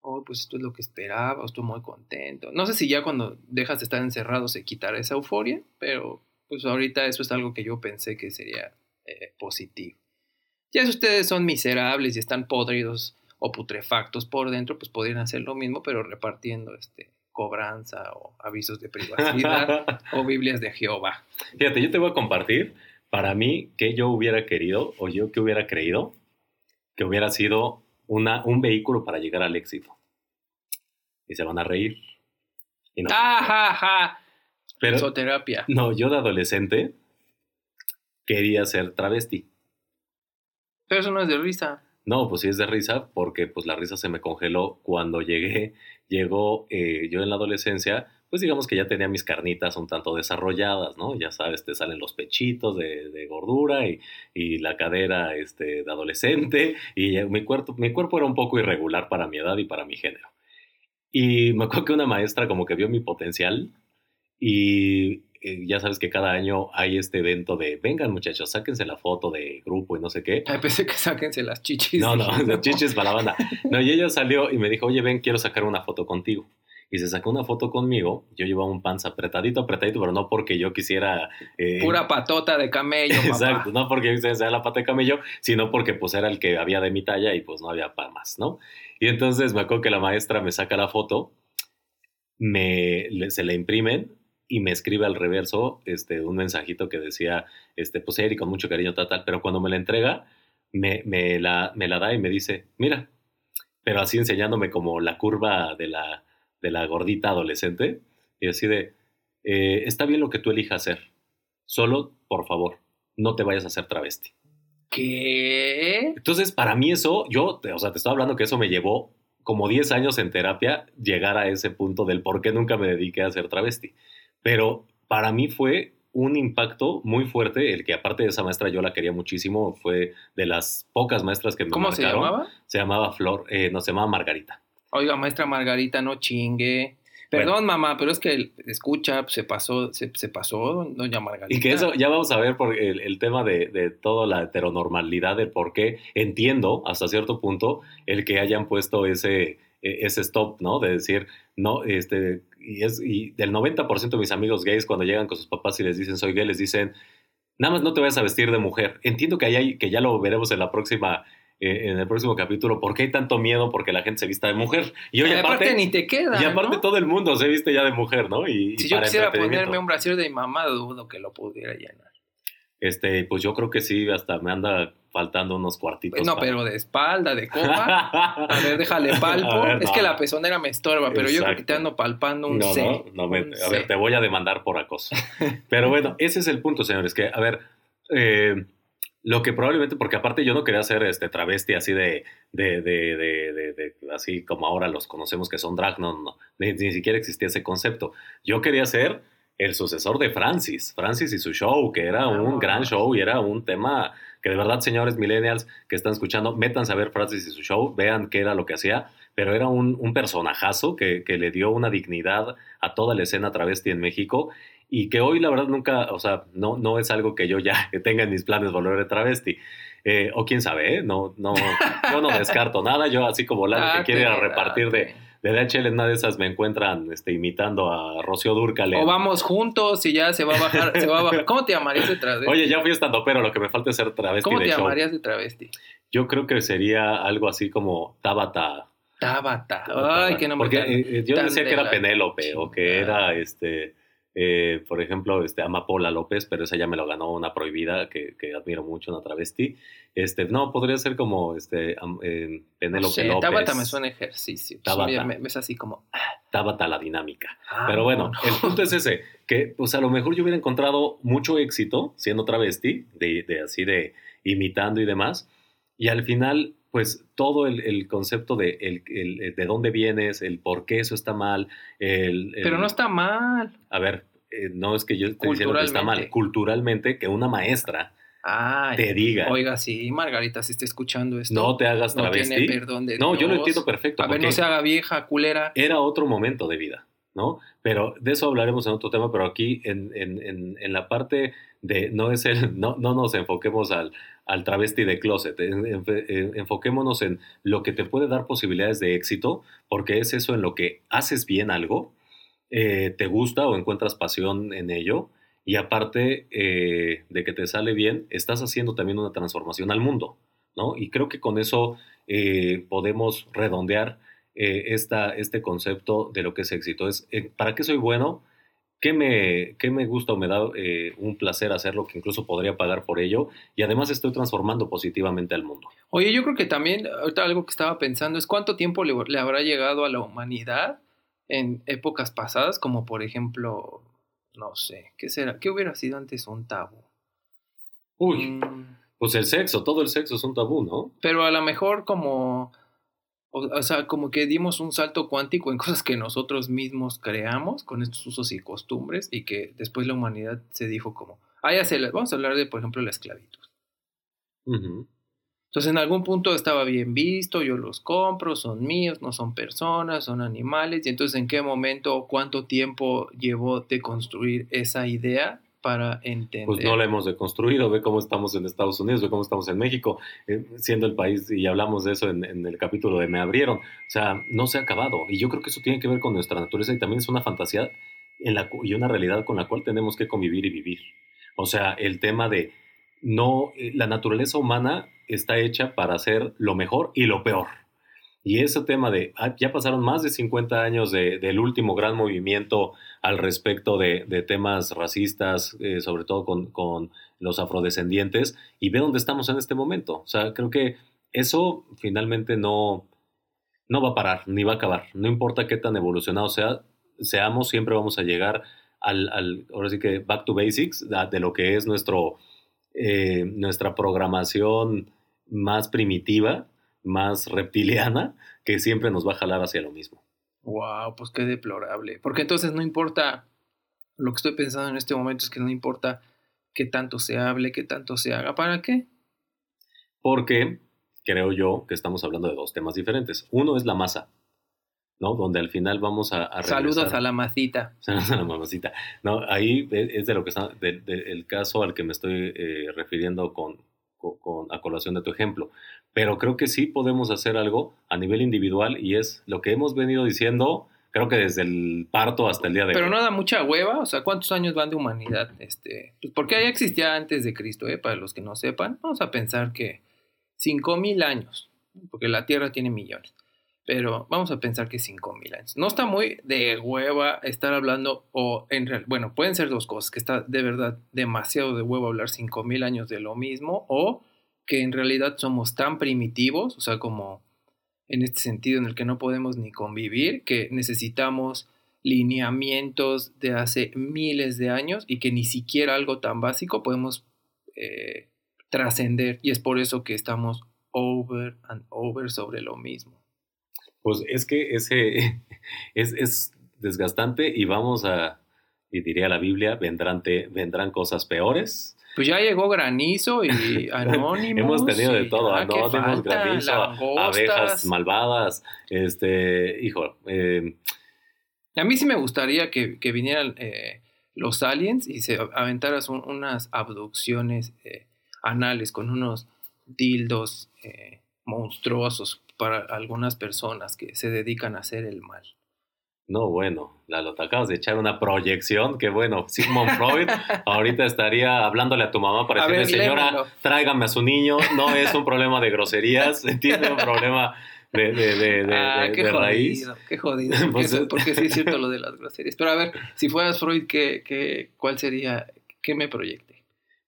[SPEAKER 1] oh, pues esto es lo que esperaba, estoy muy contento. No sé si ya cuando dejas de estar encerrado se quitará esa euforia, pero pues ahorita eso es algo que yo pensé que sería eh, positivo. Ya si ustedes son miserables y están podridos o putrefactos por dentro, pues podrían hacer lo mismo, pero repartiendo este cobranza o avisos de privacidad o Biblias de Jehová.
[SPEAKER 2] Fíjate, yo te voy a compartir para mí que yo hubiera querido o yo que hubiera creído que hubiera sido una, un vehículo para llegar al éxito. Y se van a reír.
[SPEAKER 1] Y no. ¡Ah, Pero, terapia.
[SPEAKER 2] No, yo de adolescente quería ser travesti.
[SPEAKER 1] Pero eso no es de risa.
[SPEAKER 2] No, pues sí es de risa porque pues la risa se me congeló cuando llegué, llegó eh, yo en la adolescencia, pues digamos que ya tenía mis carnitas un tanto desarrolladas, ¿no? Ya sabes, te salen los pechitos de, gordura y, y, la cadera este, de adolescente y mi cuerpo, mi cuerpo era un poco irregular para mi edad y para mi género. Y me acuerdo que una maestra como que vio mi potencial y eh, ya sabes que cada año hay este evento de, vengan muchachos, sáquense la foto de grupo y no sé qué.
[SPEAKER 1] A pensé que sáquense las chichis.
[SPEAKER 2] No, no, las chichis para la banda. No, y ella salió y me dijo, oye, ven, quiero sacar una foto contigo. Y se sacó una foto conmigo. Yo llevaba un panza apretadito, apretadito, pero no porque yo quisiera.
[SPEAKER 1] Eh, Pura patota de camello.
[SPEAKER 2] Exacto, no porque yo quisiera la pata de camello, sino porque pues era el que había de mi talla y pues no había para más, ¿no? Y entonces me acuerdo que la maestra me saca la foto, me, se la imprimen y me escribe al reverso este, un mensajito que decía, este, pues Eric, con mucho cariño, tal, tal, pero cuando me la entrega, me, me, la, me la da y me dice, mira, pero así enseñándome como la curva de la, de la gordita adolescente, y así de, eh, está bien lo que tú elijas hacer, solo, por favor, no te vayas a hacer travesti.
[SPEAKER 1] ¿Qué?
[SPEAKER 2] Entonces, para mí eso, yo, o sea, te estaba hablando que eso me llevó como 10 años en terapia llegar a ese punto del por qué nunca me dediqué a ser travesti. Pero para mí fue un impacto muy fuerte, el que aparte de esa maestra yo la quería muchísimo, fue de las pocas maestras que me
[SPEAKER 1] ¿Cómo se llamaba?
[SPEAKER 2] Se llamaba Flor, eh, no, se llamaba Margarita.
[SPEAKER 1] Oiga, maestra Margarita, no chingue. Perdón, mamá, pero es que escucha, se pasó, se, pasó, doña Margarita.
[SPEAKER 2] Y que eso, ya vamos a ver por el, el tema de, de, toda la heteronormalidad, de por qué entiendo hasta cierto punto el que hayan puesto ese, ese stop, ¿no? De decir, no, este, y, es, y del 90% de mis amigos gays cuando llegan con sus papás y les dicen soy gay, les dicen, nada más no te vayas a vestir de mujer. Entiendo que, hay, que ya lo veremos en la próxima eh, en el próximo capítulo, ¿por qué hay tanto miedo porque la gente se vista de mujer?
[SPEAKER 1] Y hoy, aparte, ni te queda.
[SPEAKER 2] Y aparte todo el mundo se viste ya de mujer, ¿no? Y,
[SPEAKER 1] si yo quisiera ponerme un brasier de mi mamá, dudo que lo pudiera llenar.
[SPEAKER 2] Este, pues yo creo que sí, hasta me anda faltando unos cuartitos.
[SPEAKER 1] no, pero de espalda, de copa. a ver, déjale palpo. es que la pezonera me estorba, pero yo creo que te ando palpando un
[SPEAKER 2] no,
[SPEAKER 1] C.
[SPEAKER 2] No, no, a ver, te voy a demandar por acoso. pero bueno, ese es el punto, señores, que, a ver, eh, lo que probablemente, porque aparte yo no quería ser este travesti así de, de, de, de, así como ahora los conocemos que son drag, no, no, ni, ni siquiera existía ese concepto. Yo quería ser el sucesor de Francis, Francis y su show, que era un gran ah. show y era un tema que de verdad, señores millennials que están escuchando, métanse a ver Francis y su show, vean qué era lo que hacía, pero era un, un personajazo que, que, le dio una dignidad a toda la escena travesti en México y que hoy la verdad nunca, o sea, no, no es algo que yo ya tenga en mis planes volver de travesti. Eh, o quién sabe, ¿eh? No, no, yo no descarto nada. Yo así como la que quiere ir a repartir de, de DHL en una de esas me encuentran este, imitando a Rocío Durcal.
[SPEAKER 1] O vamos juntos y ya se va a bajar, se va a bajar. ¿Cómo te llamarías de travesti?
[SPEAKER 2] Oye, ya fui estando, pero lo que me falta es ser travesti
[SPEAKER 1] ¿Cómo te llamarías de travesti?
[SPEAKER 2] Yo creo que sería algo así como Tabata.
[SPEAKER 1] Tabata. Ay, qué nombre.
[SPEAKER 2] Porque eh, yo decía que era Penélope o que era este eh, por ejemplo, este, Amapola López, pero esa ya me lo ganó una prohibida que, que admiro mucho, una travesti. Este, no, podría ser como este, eh, Penélope López.
[SPEAKER 1] Tabata me suena ejercicio. Tabata. es así como...
[SPEAKER 2] Ah. Tabata la dinámica. Ah, pero bueno, el punto es ese, que pues a lo mejor yo hubiera encontrado mucho éxito siendo travesti, de, de así de imitando y demás, y al final pues todo el, concepto de, el, de dónde vienes, el por qué eso está mal. El,
[SPEAKER 1] Pero no está mal.
[SPEAKER 2] A ver, eh, no es que yo esté diciendo que está mal. Culturalmente, que una maestra te diga.
[SPEAKER 1] Oiga, sí, Margarita, si está escuchando esto.
[SPEAKER 2] No te hagas travesti. No tiene perdón de No, yo lo entiendo perfecto.
[SPEAKER 1] A ver, no se haga vieja, culera.
[SPEAKER 2] Era otro momento de vida, ¿no? Pero de eso hablaremos en otro tema, pero aquí en, en, en la parte de no es el, no, no nos enfoquemos al, al travesti de closet, enfoquémonos en lo que te puede dar posibilidades de éxito, porque es eso en lo que haces bien algo, eh, te gusta o encuentras pasión en ello, y aparte eh, de que te sale bien, estás haciendo también una transformación al mundo, ¿no? Y creo que con eso eh, podemos redondear esta, este concepto de lo que es éxito. Es, ¿Para qué soy bueno? ¿Qué me, me gusta o me da eh, un placer hacerlo que incluso podría pagar por ello? Y además estoy transformando positivamente al mundo.
[SPEAKER 1] Oye, yo creo que también, ahorita algo que estaba pensando es cuánto tiempo le, habrá llegado a la humanidad en épocas pasadas, como por ejemplo, no sé, ¿qué será? ¿Qué hubiera sido antes un tabú?
[SPEAKER 2] Uy, mm. pues el sexo, todo el sexo es un tabú, ¿no?
[SPEAKER 1] Pero a lo mejor como o, sea, como que dimos un salto cuántico en cosas que nosotros mismos creamos con estos usos y costumbres y que después la humanidad se dijo como, ah, ya se vamos a hablar de, por ejemplo, la esclavitud. Entonces, en algún punto estaba bien visto, yo los compro, son míos, no son personas, son animales. Y entonces, ¿en qué momento, cuánto tiempo llevó de construir esa idea para entender.
[SPEAKER 2] Pues no la hemos deconstruido, ve cómo estamos en Estados Unidos, ve cómo estamos en México, eh, siendo el país, y hablamos de eso en, el capítulo de Me abrieron, o sea, no se ha acabado, y yo creo que eso tiene que ver con nuestra naturaleza y también es una fantasía en la, y una realidad con la cual tenemos que convivir y vivir. O sea, el tema de no, eh, la naturaleza humana está hecha para hacer lo mejor y lo peor. Y ese tema de, ah, ya pasaron más de 50 años del último gran movimiento al respecto de, temas racistas, eh, sobre todo con, los afrodescendientes, y ve dónde estamos en este momento. O sea, creo que eso finalmente no, no va a parar, ni va a acabar. No importa qué tan evolucionado sea, seamos, siempre vamos a llegar al, ahora sí que back to basics, de, lo que es nuestro, eh, nuestra programación más primitiva más reptiliana que siempre nos va a jalar hacia lo mismo.
[SPEAKER 1] Wow, pues qué deplorable. Porque entonces no importa, lo que estoy pensando en este momento es que no importa qué tanto se hable, qué tanto se haga, ¿para qué?
[SPEAKER 2] Porque creo yo que estamos hablando de dos temas diferentes. Uno es la masa, ¿no? Donde al final vamos a...
[SPEAKER 1] Saludos a la masita.
[SPEAKER 2] Saludos a la mamacita. No, ahí es de lo que está, del caso al que me estoy eh, refiriendo con, con, a colación de tu ejemplo. Pero creo que sí podemos hacer algo a nivel individual y es lo que hemos venido diciendo, creo que desde el parto hasta el día de
[SPEAKER 1] Pero
[SPEAKER 2] hoy.
[SPEAKER 1] Pero no da mucha hueva, o sea, ¿cuántos años van de humanidad? Este, pues porque ya existía antes de Cristo, ¿eh? para los que no sepan, vamos a pensar que 5.000 años, porque la Tierra tiene millones pero vamos a pensar que 5.000 años. No está muy de hueva estar hablando, o en real, bueno, pueden ser dos cosas, que está de verdad demasiado de hueva hablar 5.000 años de lo mismo, o que en realidad somos tan primitivos, o sea, como en este sentido en el que no podemos ni convivir, que necesitamos lineamientos de hace miles de años y que ni siquiera algo tan básico podemos eh, trascender. Y es por eso que estamos over and over sobre lo mismo.
[SPEAKER 2] Pues es que ese es, desgastante y vamos a, y diría la Biblia, vendrán, vendrán cosas peores.
[SPEAKER 1] Pues ya llegó granizo y anónimos.
[SPEAKER 2] Hemos tenido de todo, anónimos, granizo, abejas malvadas, este, hijo. Eh,
[SPEAKER 1] a mí sí me gustaría que, vinieran eh, los aliens y se aventaras unas abducciones eh, anales con unos dildos eh, monstruosos para algunas personas que se dedican a hacer el mal.
[SPEAKER 2] No, bueno, Lalo, te acabas de echar una proyección que, bueno, Sigmund Freud ahorita estaría hablándole a tu mamá para decirle, señora, tráigame a su niño, no es un problema de groserías, tiene un problema de, de, de, ah,
[SPEAKER 1] qué jodido, Qué jodido, pues, porque, sí es cierto lo de las groserías. Pero a ver, si fueras Freud, ¿qué, qué, ¿cuál sería, qué me proyecte?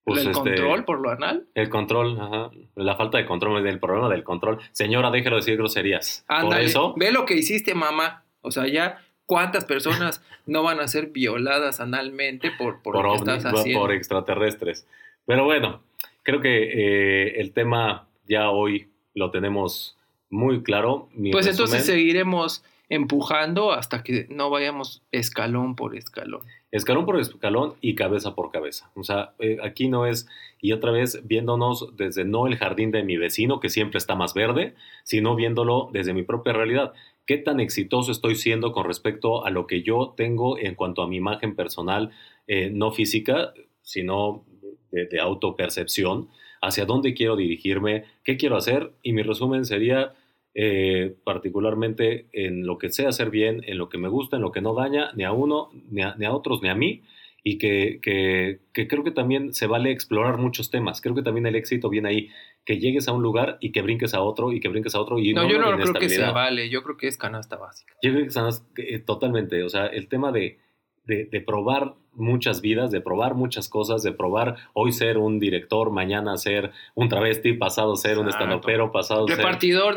[SPEAKER 1] Pues, ¿El este, control por lo anal?
[SPEAKER 2] El control, ajá. La falta de control, el problema del control. Señora, déjelo decir groserías.
[SPEAKER 1] Por eso... Ve lo que hiciste, mamá. O sea, ya ¿Cuántas personas no van a ser violadas analmente por, por, lo que estás haciendo?
[SPEAKER 2] por extraterrestres? Pero bueno, creo que eh, el tema ya hoy lo tenemos muy claro.
[SPEAKER 1] pues entonces seguiremos empujando hasta que no vayamos escalón por escalón.
[SPEAKER 2] Escalón por escalón y cabeza por cabeza. O sea, eh, aquí no es, y otra vez viéndonos desde no el jardín de mi vecino, que siempre está más verde, sino viéndolo desde mi propia realidad qué tan exitoso estoy siendo con respecto a lo que yo tengo en cuanto a mi imagen personal, eh, no física, sino de, autopercepción, hacia dónde quiero dirigirme, qué quiero hacer. Y mi resumen sería eh, particularmente en lo que sé hacer bien, en lo que me gusta, en lo que no daña ni a uno, ni a, ni a otros, ni a mí y que, que, que, creo que también se vale explorar muchos temas. Creo que también el éxito viene ahí, que llegues a un lugar y que brinques a otro y que brinques a otro. Y
[SPEAKER 1] no, yo no creo que se vale, yo creo que es canasta básica.
[SPEAKER 2] Yo creo que es eh, totalmente, o sea, el tema de, de, de, probar muchas vidas, de probar muchas cosas, de probar hoy ser un director, mañana ser un travesti, pasado ser un estandopero, pasado ser un repartidor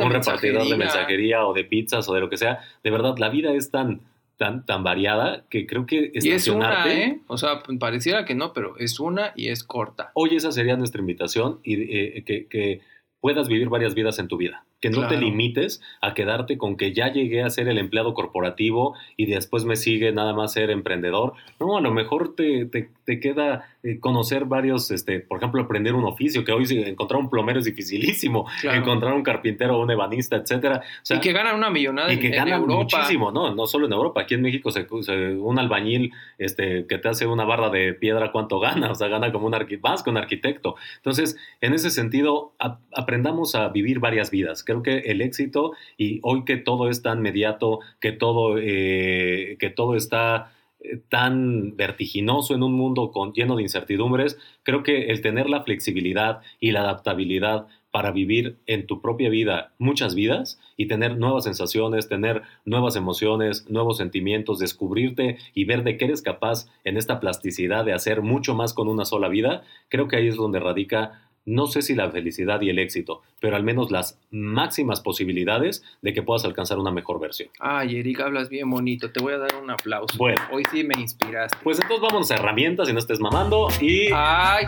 [SPEAKER 2] de mensajería o de pizzas o de lo que sea. De verdad, la vida es tan tan, tan variada que creo que
[SPEAKER 1] Y es una, ¿eh? O sea, pareciera que no, pero es una y es corta.
[SPEAKER 2] Hoy esa sería nuestra invitación y eh, que, que puedas vivir varias vidas en tu vida que no te limites a quedarte con que ya llegué a ser el empleado corporativo y después me sigue nada más ser emprendedor. No, a lo mejor te, te, queda eh, conocer varios, este, por ejemplo, aprender un oficio, que hoy encontrar un plomero es dificilísimo, encontrar un carpintero o un ebanista, etcétera.
[SPEAKER 1] y que ganan una millonada
[SPEAKER 2] y que ganan muchísimo, ¿no? No solo en Europa, aquí en México se, un albañil este, que te hace una barra de piedra, ¿cuánto gana? O sea, gana como un, más que un arquitecto. Entonces, en ese sentido, aprendamos a vivir varias vidas creo que el éxito y hoy que todo es tan mediato, que todo, eh, que todo está eh, tan vertiginoso en un mundo lleno de incertidumbres, creo que el tener la flexibilidad y la adaptabilidad para vivir en tu propia vida muchas vidas y tener nuevas sensaciones, tener nuevas emociones, nuevos sentimientos, descubrirte y ver de qué eres capaz en esta plasticidad de hacer mucho más con una sola vida, creo que ahí es donde radica no sé si la felicidad y el éxito, pero al menos las máximas posibilidades de que puedas alcanzar una mejor versión.
[SPEAKER 1] Ay, Eric, hablas bien bonito. Te voy a dar un aplauso. Bueno. Hoy sí me inspiraste.
[SPEAKER 2] Pues entonces vamos a herramientas y no estés mamando y...
[SPEAKER 1] Ay,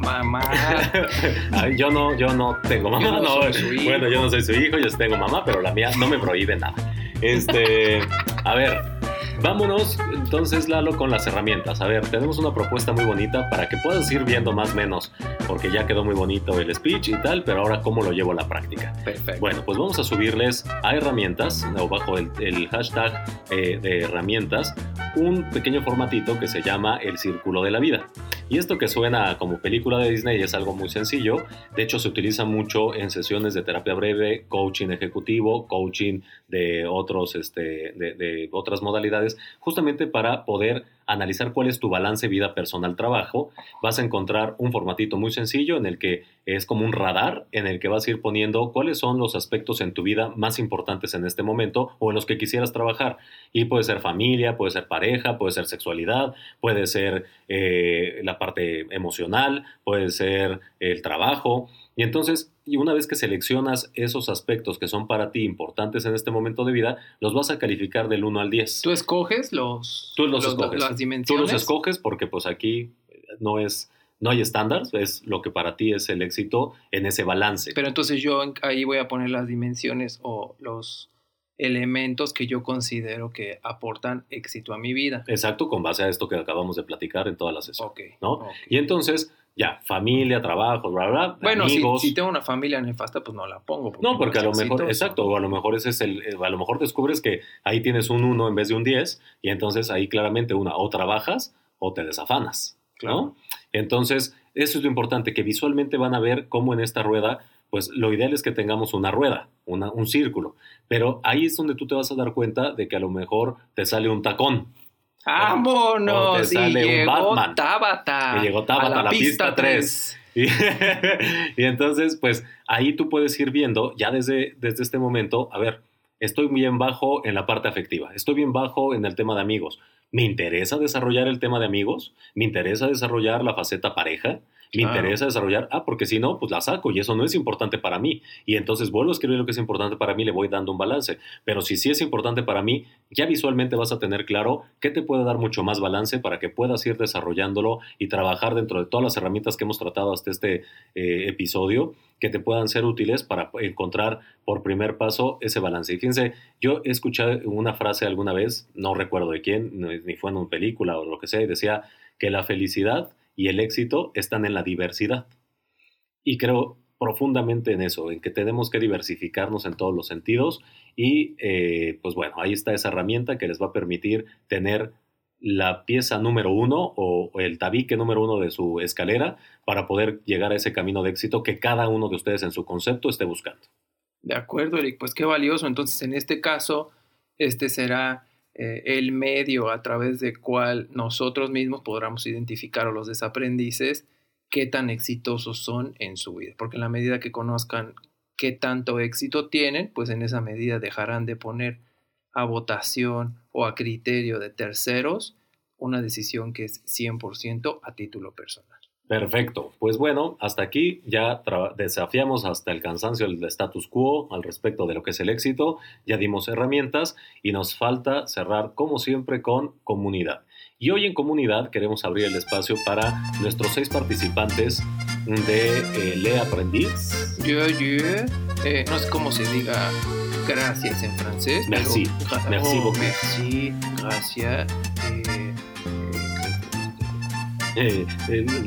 [SPEAKER 1] mamá.
[SPEAKER 2] Ay, yo no, yo no tengo mamá. no, bueno, yo no soy su hijo, yo tengo mamá, pero la mía no me prohíbe nada. Este, a ver, Vámonos entonces, Lalo, con las herramientas. A ver, tenemos una propuesta muy bonita para que puedas ir viendo más o menos, porque ya quedó muy bonito el speech y tal, pero ahora cómo lo llevo a la práctica.
[SPEAKER 1] Perfecto.
[SPEAKER 2] Bueno, pues vamos a subirles a herramientas, o bajo el, hashtag eh, de herramientas, un pequeño formatito que se llama el círculo de la vida. Y esto que suena como película de Disney es algo muy sencillo. De hecho, se utiliza mucho en sesiones de terapia breve, coaching ejecutivo, coaching de, otros, este, de otras modalidades, justamente para poder analizar cuál es tu balance vida personal-trabajo, vas a encontrar un formatito muy sencillo en el que es como un radar en el que vas a ir poniendo cuáles son los aspectos en tu vida más importantes en este momento o en los que quisieras trabajar. Y puede ser familia, puede ser pareja, puede ser sexualidad, puede ser eh, la parte emocional, puede ser el trabajo. Y entonces, y una vez que seleccionas esos aspectos que son para ti importantes en este momento de vida, los vas a calificar del 1 al 10.
[SPEAKER 1] ¿Tú escoges los,
[SPEAKER 2] Tú los, escoges.
[SPEAKER 1] las dimensiones?
[SPEAKER 2] Tú los escoges porque pues aquí no es no hay estándares, es lo que para ti es el éxito en ese balance.
[SPEAKER 1] Pero entonces yo ahí voy a poner las dimensiones o los elementos que yo considero que aportan éxito a mi vida.
[SPEAKER 2] Exacto, con base a esto que acabamos de platicar en todas las sesiones. ¿no? Y entonces ya, familia, trabajo, bla, bla,
[SPEAKER 1] bueno, amigos. Si, si, tengo una familia nefasta, pues no la pongo.
[SPEAKER 2] No, porque a lo mejor, exacto, o a lo mejor ese es el, eh, a lo mejor descubres que ahí tienes un 1 en vez de un 10 y entonces ahí claramente una, o trabajas o te desafanas, ¿no? Entonces, eso es lo importante, que visualmente van a ver cómo en esta rueda pues lo ideal es que tengamos una rueda, una, un círculo. Pero ahí es donde tú te vas a dar cuenta de que a lo mejor te sale un tacón.
[SPEAKER 1] ¡Vámonos! Y llegó.
[SPEAKER 2] Tabata. Y llegó Tabata a la, pista, 3. Y, entonces, pues ahí tú puedes ir viendo, ya desde, desde este momento, a ver, estoy bien bajo en la parte afectiva, estoy bien bajo en el tema de amigos. ¿Me interesa desarrollar el tema de amigos? ¿Me interesa desarrollar la faceta pareja? Me interesa desarrollar, ah, porque si no, pues la saco y eso no es importante para mí. Y entonces vuelvo a escribir lo que es importante para mí, le voy dando un balance. Pero si sí es importante para mí, ya visualmente vas a tener claro qué te puede dar mucho más balance para que puedas ir desarrollándolo y trabajar dentro de todas las herramientas que hemos tratado hasta este eh, episodio que te puedan ser útiles para encontrar por primer paso ese balance. Y fíjense, yo he escuchado una frase alguna vez, no recuerdo de quién, ni fue en una película o lo que sea, y decía que la felicidad y el éxito están en la diversidad. Y creo profundamente en eso, en que tenemos que diversificarnos en todos los sentidos y eh, pues bueno, ahí está esa herramienta que les va a permitir tener la pieza número uno o el tabique número uno de su escalera para poder llegar a ese camino de éxito que cada uno de ustedes en su concepto esté buscando.
[SPEAKER 1] De acuerdo, Eric, pues qué valioso. Entonces, en este caso, este será eh, el medio a través del cual nosotros mismos podamos identificar a los desaprendices qué tan exitosos son en su vida. Porque en la medida que conozcan qué tanto éxito tienen, pues en esa medida dejarán de poner a votación o a criterio de terceros una decisión que es 100% a título personal.
[SPEAKER 2] Perfecto. Pues bueno, hasta aquí ya desafiamos hasta el cansancio el status quo al respecto de lo que es el éxito. Ya dimos herramientas y nos falta cerrar, como siempre, con comunidad. Y hoy en comunidad queremos abrir el espacio para nuestros seis participantes de eh, Le Aprendiz.
[SPEAKER 1] Yo, yo, eh, no sé cómo se diga gracias en francés.
[SPEAKER 2] Merci. merci,
[SPEAKER 1] oh, merci, gracias. Eh,
[SPEAKER 2] eh, eh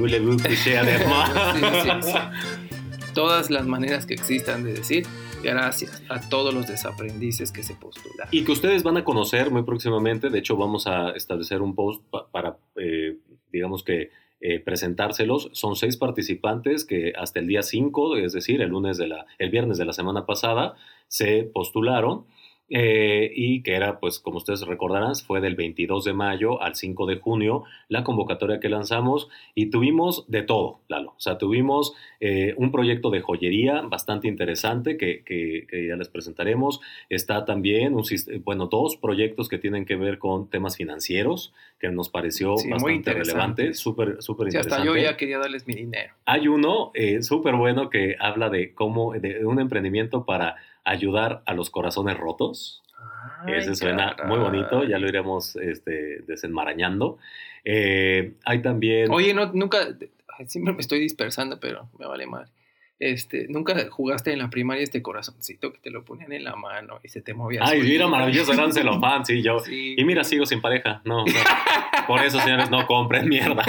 [SPEAKER 1] Todas las maneras que existan de decir gracias a todos los desaprendices que se postulan.
[SPEAKER 2] Y que ustedes van a conocer muy próximamente. De hecho, vamos a establecer un post para, eh, digamos que, eh, presentárselos. Son seis participantes que hasta el día 5, es decir, el, lunes de la, el viernes de la semana pasada, se postularon eh, y que era, pues como ustedes recordarán, fue del 22 de mayo al 5 de junio la convocatoria que lanzamos y tuvimos de todo, Lalo. O sea, tuvimos eh, un proyecto de joyería bastante interesante que, que, ya les presentaremos. Está también, un, bueno, dos proyectos que tienen que ver con temas financieros que nos pareció bastante relevante, súper súper interesante.
[SPEAKER 1] hasta yo ya quería darles mi dinero.
[SPEAKER 2] Hay uno eh, súper bueno que habla de cómo, de un emprendimiento para ayudar a los corazones rotos. Ese suena muy bonito, ya lo iremos este, desenmarañando. Eh, hay también...
[SPEAKER 1] Oye, no, nunca, siempre me estoy dispersando, pero me vale mal. Este, nunca jugaste en la primaria este corazoncito que te lo ponían en la mano y se te movía.
[SPEAKER 2] Ay, mira, maravilloso, eran celofán, sí, yo. Y mira, sigo sin pareja. No, no. Por eso, señores, no compren mierda.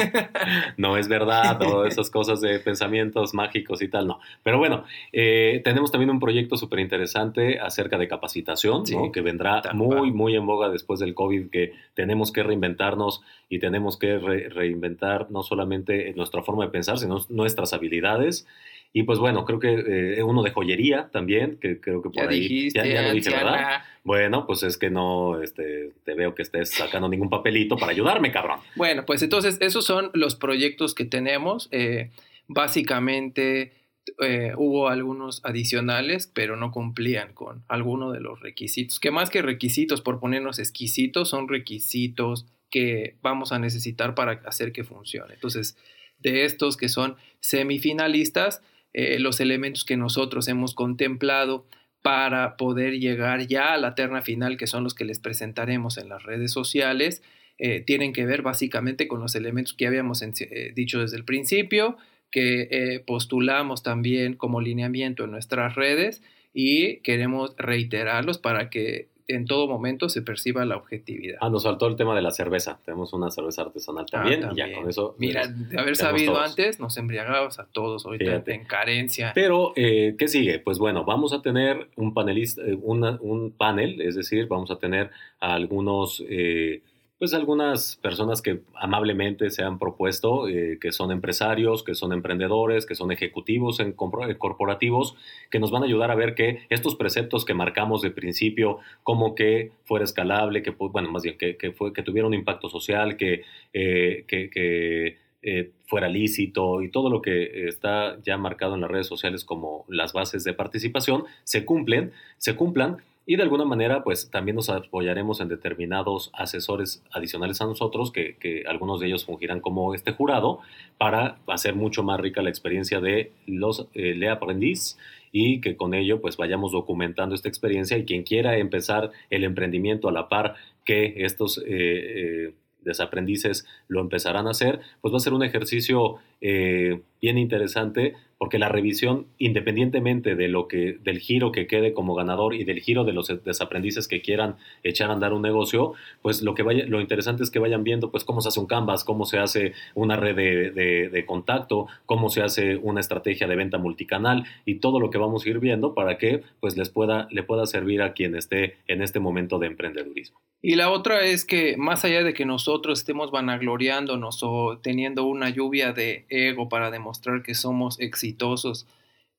[SPEAKER 2] No es verdad, todas esas cosas de pensamientos mágicos y tal, no. Pero bueno, eh, tenemos también un proyecto súper interesante acerca de capacitación, ¿no? que vendrá muy, muy en boga después del COVID, que tenemos que reinventarnos y tenemos que reinventar no solamente nuestra forma de pensar, sino nuestras habilidades. Y pues bueno, creo que eh, uno de joyería también, que creo que por ahí ya, lo dije, ¿verdad? Bueno, pues es que no este, te veo que estés sacando ningún papelito para ayudarme, cabrón.
[SPEAKER 1] Bueno, pues entonces esos son los proyectos que tenemos. Eh, básicamente eh, hubo algunos adicionales, pero no cumplían con alguno de los requisitos. Que más que requisitos, por ponernos exquisitos, son requisitos que vamos a necesitar para hacer que funcione. Entonces, de estos que son semifinalistas, eh, los elementos que nosotros hemos contemplado para poder llegar ya a la terna final, que son los que les presentaremos en las redes sociales, eh, tienen que ver básicamente con los elementos que habíamos eh, dicho desde el principio, que postulamos también como lineamiento en nuestras redes y queremos reiterarlos para que en todo momento se perciba la objetividad.
[SPEAKER 2] Ah, nos faltó el tema de la cerveza. Tenemos una cerveza artesanal ah, también, y ya con eso.
[SPEAKER 1] Mira, de haber sabido antes, nos embriagábamos a todos ahorita en carencia.
[SPEAKER 2] Pero, eh, ¿qué sigue? Pues bueno, vamos a tener un panelista, eh, un panel, es decir, vamos a tener a algunos. Eh, pues algunas personas que amablemente se han propuesto, eh, que son empresarios, que son emprendedores, que son ejecutivos en corporativos, que nos van a ayudar a ver que estos preceptos que marcamos de principio, como que fuera escalable, que, bueno, más bien que, fue, que tuviera un impacto social, que, eh, que eh, fuera lícito y todo lo que está ya marcado en las redes sociales como las bases de participación, se cumplen, se cumplan y de alguna manera, pues también nos apoyaremos en determinados asesores adicionales a nosotros, que, algunos de ellos fungirán como este jurado, para hacer mucho más rica la experiencia de los eh, le aprendiz y que con ello pues vayamos documentando esta experiencia y quien quiera empezar el emprendimiento a la par que estos eh, eh, desaprendices lo empezarán a hacer, pues va a ser un ejercicio bien interesante porque la revisión, independientemente de lo que, del giro que quede como ganador y del giro de los desaprendices que quieran echar a andar un negocio, pues lo que vaya, lo interesante es que vayan viendo pues cómo se hace un canvas, cómo se hace una red de, contacto, cómo se hace una estrategia de venta multicanal y todo lo que vamos a ir viendo para que pues les pueda, le pueda servir a quien esté en este momento de emprendedurismo.
[SPEAKER 1] Y la otra es que más allá de que nosotros estemos vanagloriándonos o teniendo una lluvia de ego para demostrar que somos exitosos,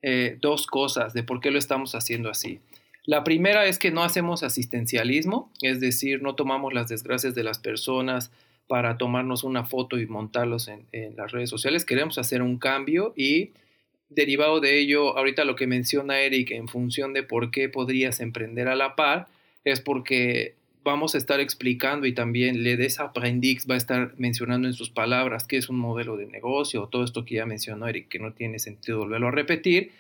[SPEAKER 1] eh, dos cosas de por qué lo estamos haciendo así. La primera es que no hacemos asistencialismo, es decir, no tomamos las desgracias de las personas para tomarnos una foto y montarlos en, las redes sociales. Queremos hacer un cambio y derivado de ello, ahorita lo que menciona Eric en función de por qué podrías emprender a la par, es porque vamos a estar explicando y también le des aprendiz va a estar mencionando en sus palabras qué es un modelo de negocio, todo esto que ya mencionó Eric, que no tiene sentido volverlo a repetir,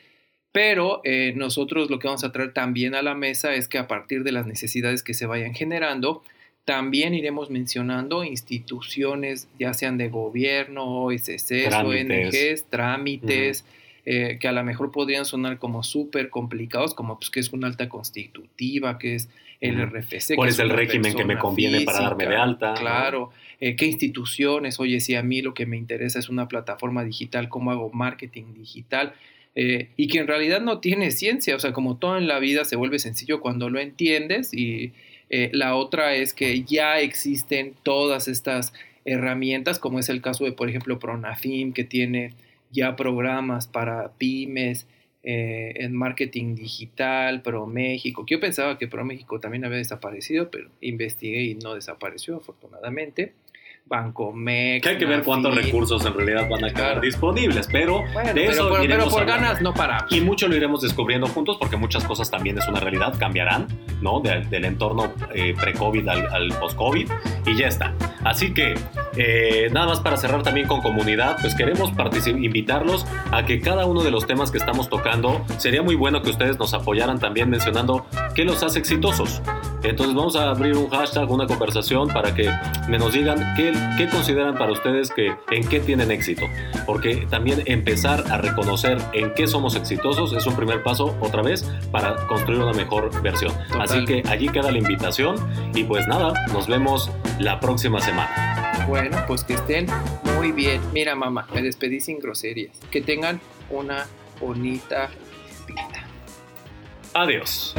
[SPEAKER 1] pero eh, nosotros lo que vamos a traer también a la mesa es que a partir de las necesidades que se vayan generando, también iremos mencionando instituciones, ya sean de gobierno, OSCs, ONGs, trámites, eh, que a lo mejor podrían sonar como súper complicados, como pues que es una alta constitutiva, que es el RFC.
[SPEAKER 2] ¿Cuál es el régimen que me conviene para darme de alta?
[SPEAKER 1] Claro. Eh, ¿Qué instituciones? Oye, si a mí lo que me interesa es una plataforma digital, ¿cómo hago marketing digital? Eh, y que en realidad no tiene ciencia, o sea, como todo en la vida se vuelve sencillo cuando lo entiendes y eh, la otra es que ya existen todas estas herramientas, como es el caso de, por ejemplo, Pronafim, que tiene ya programas para pymes, eh, en marketing digital, Pro México, que yo pensaba que Pro México también había desaparecido, pero investigué y no desapareció afortunadamente. Banco Mex.
[SPEAKER 2] Que hay que ver cuántos recursos en realidad van a quedar disponibles, pero
[SPEAKER 1] de eso pero, por, ganas no para
[SPEAKER 2] Y mucho lo iremos descubriendo juntos porque muchas cosas también es una realidad, cambiarán, ¿no? del entorno eh, pre-COVID al, post-COVID y ya está. Así que eh, nada más para cerrar también con comunidad, pues queremos invitarlos a que cada uno de los temas que estamos tocando, sería muy bueno que ustedes nos apoyaran también mencionando qué los hace exitosos. Entonces vamos a abrir un hashtag, una conversación para que me nos digan qué, qué consideran para ustedes que en qué tienen éxito. Porque también empezar a reconocer en qué somos exitosos es un primer paso otra vez para construir una mejor versión. Así que allí queda la invitación y pues nada, nos vemos la próxima semana.
[SPEAKER 1] Bueno, pues que estén muy bien. Mira mamá, me despedí sin groserías. Que tengan una bonita vida.
[SPEAKER 2] Adiós.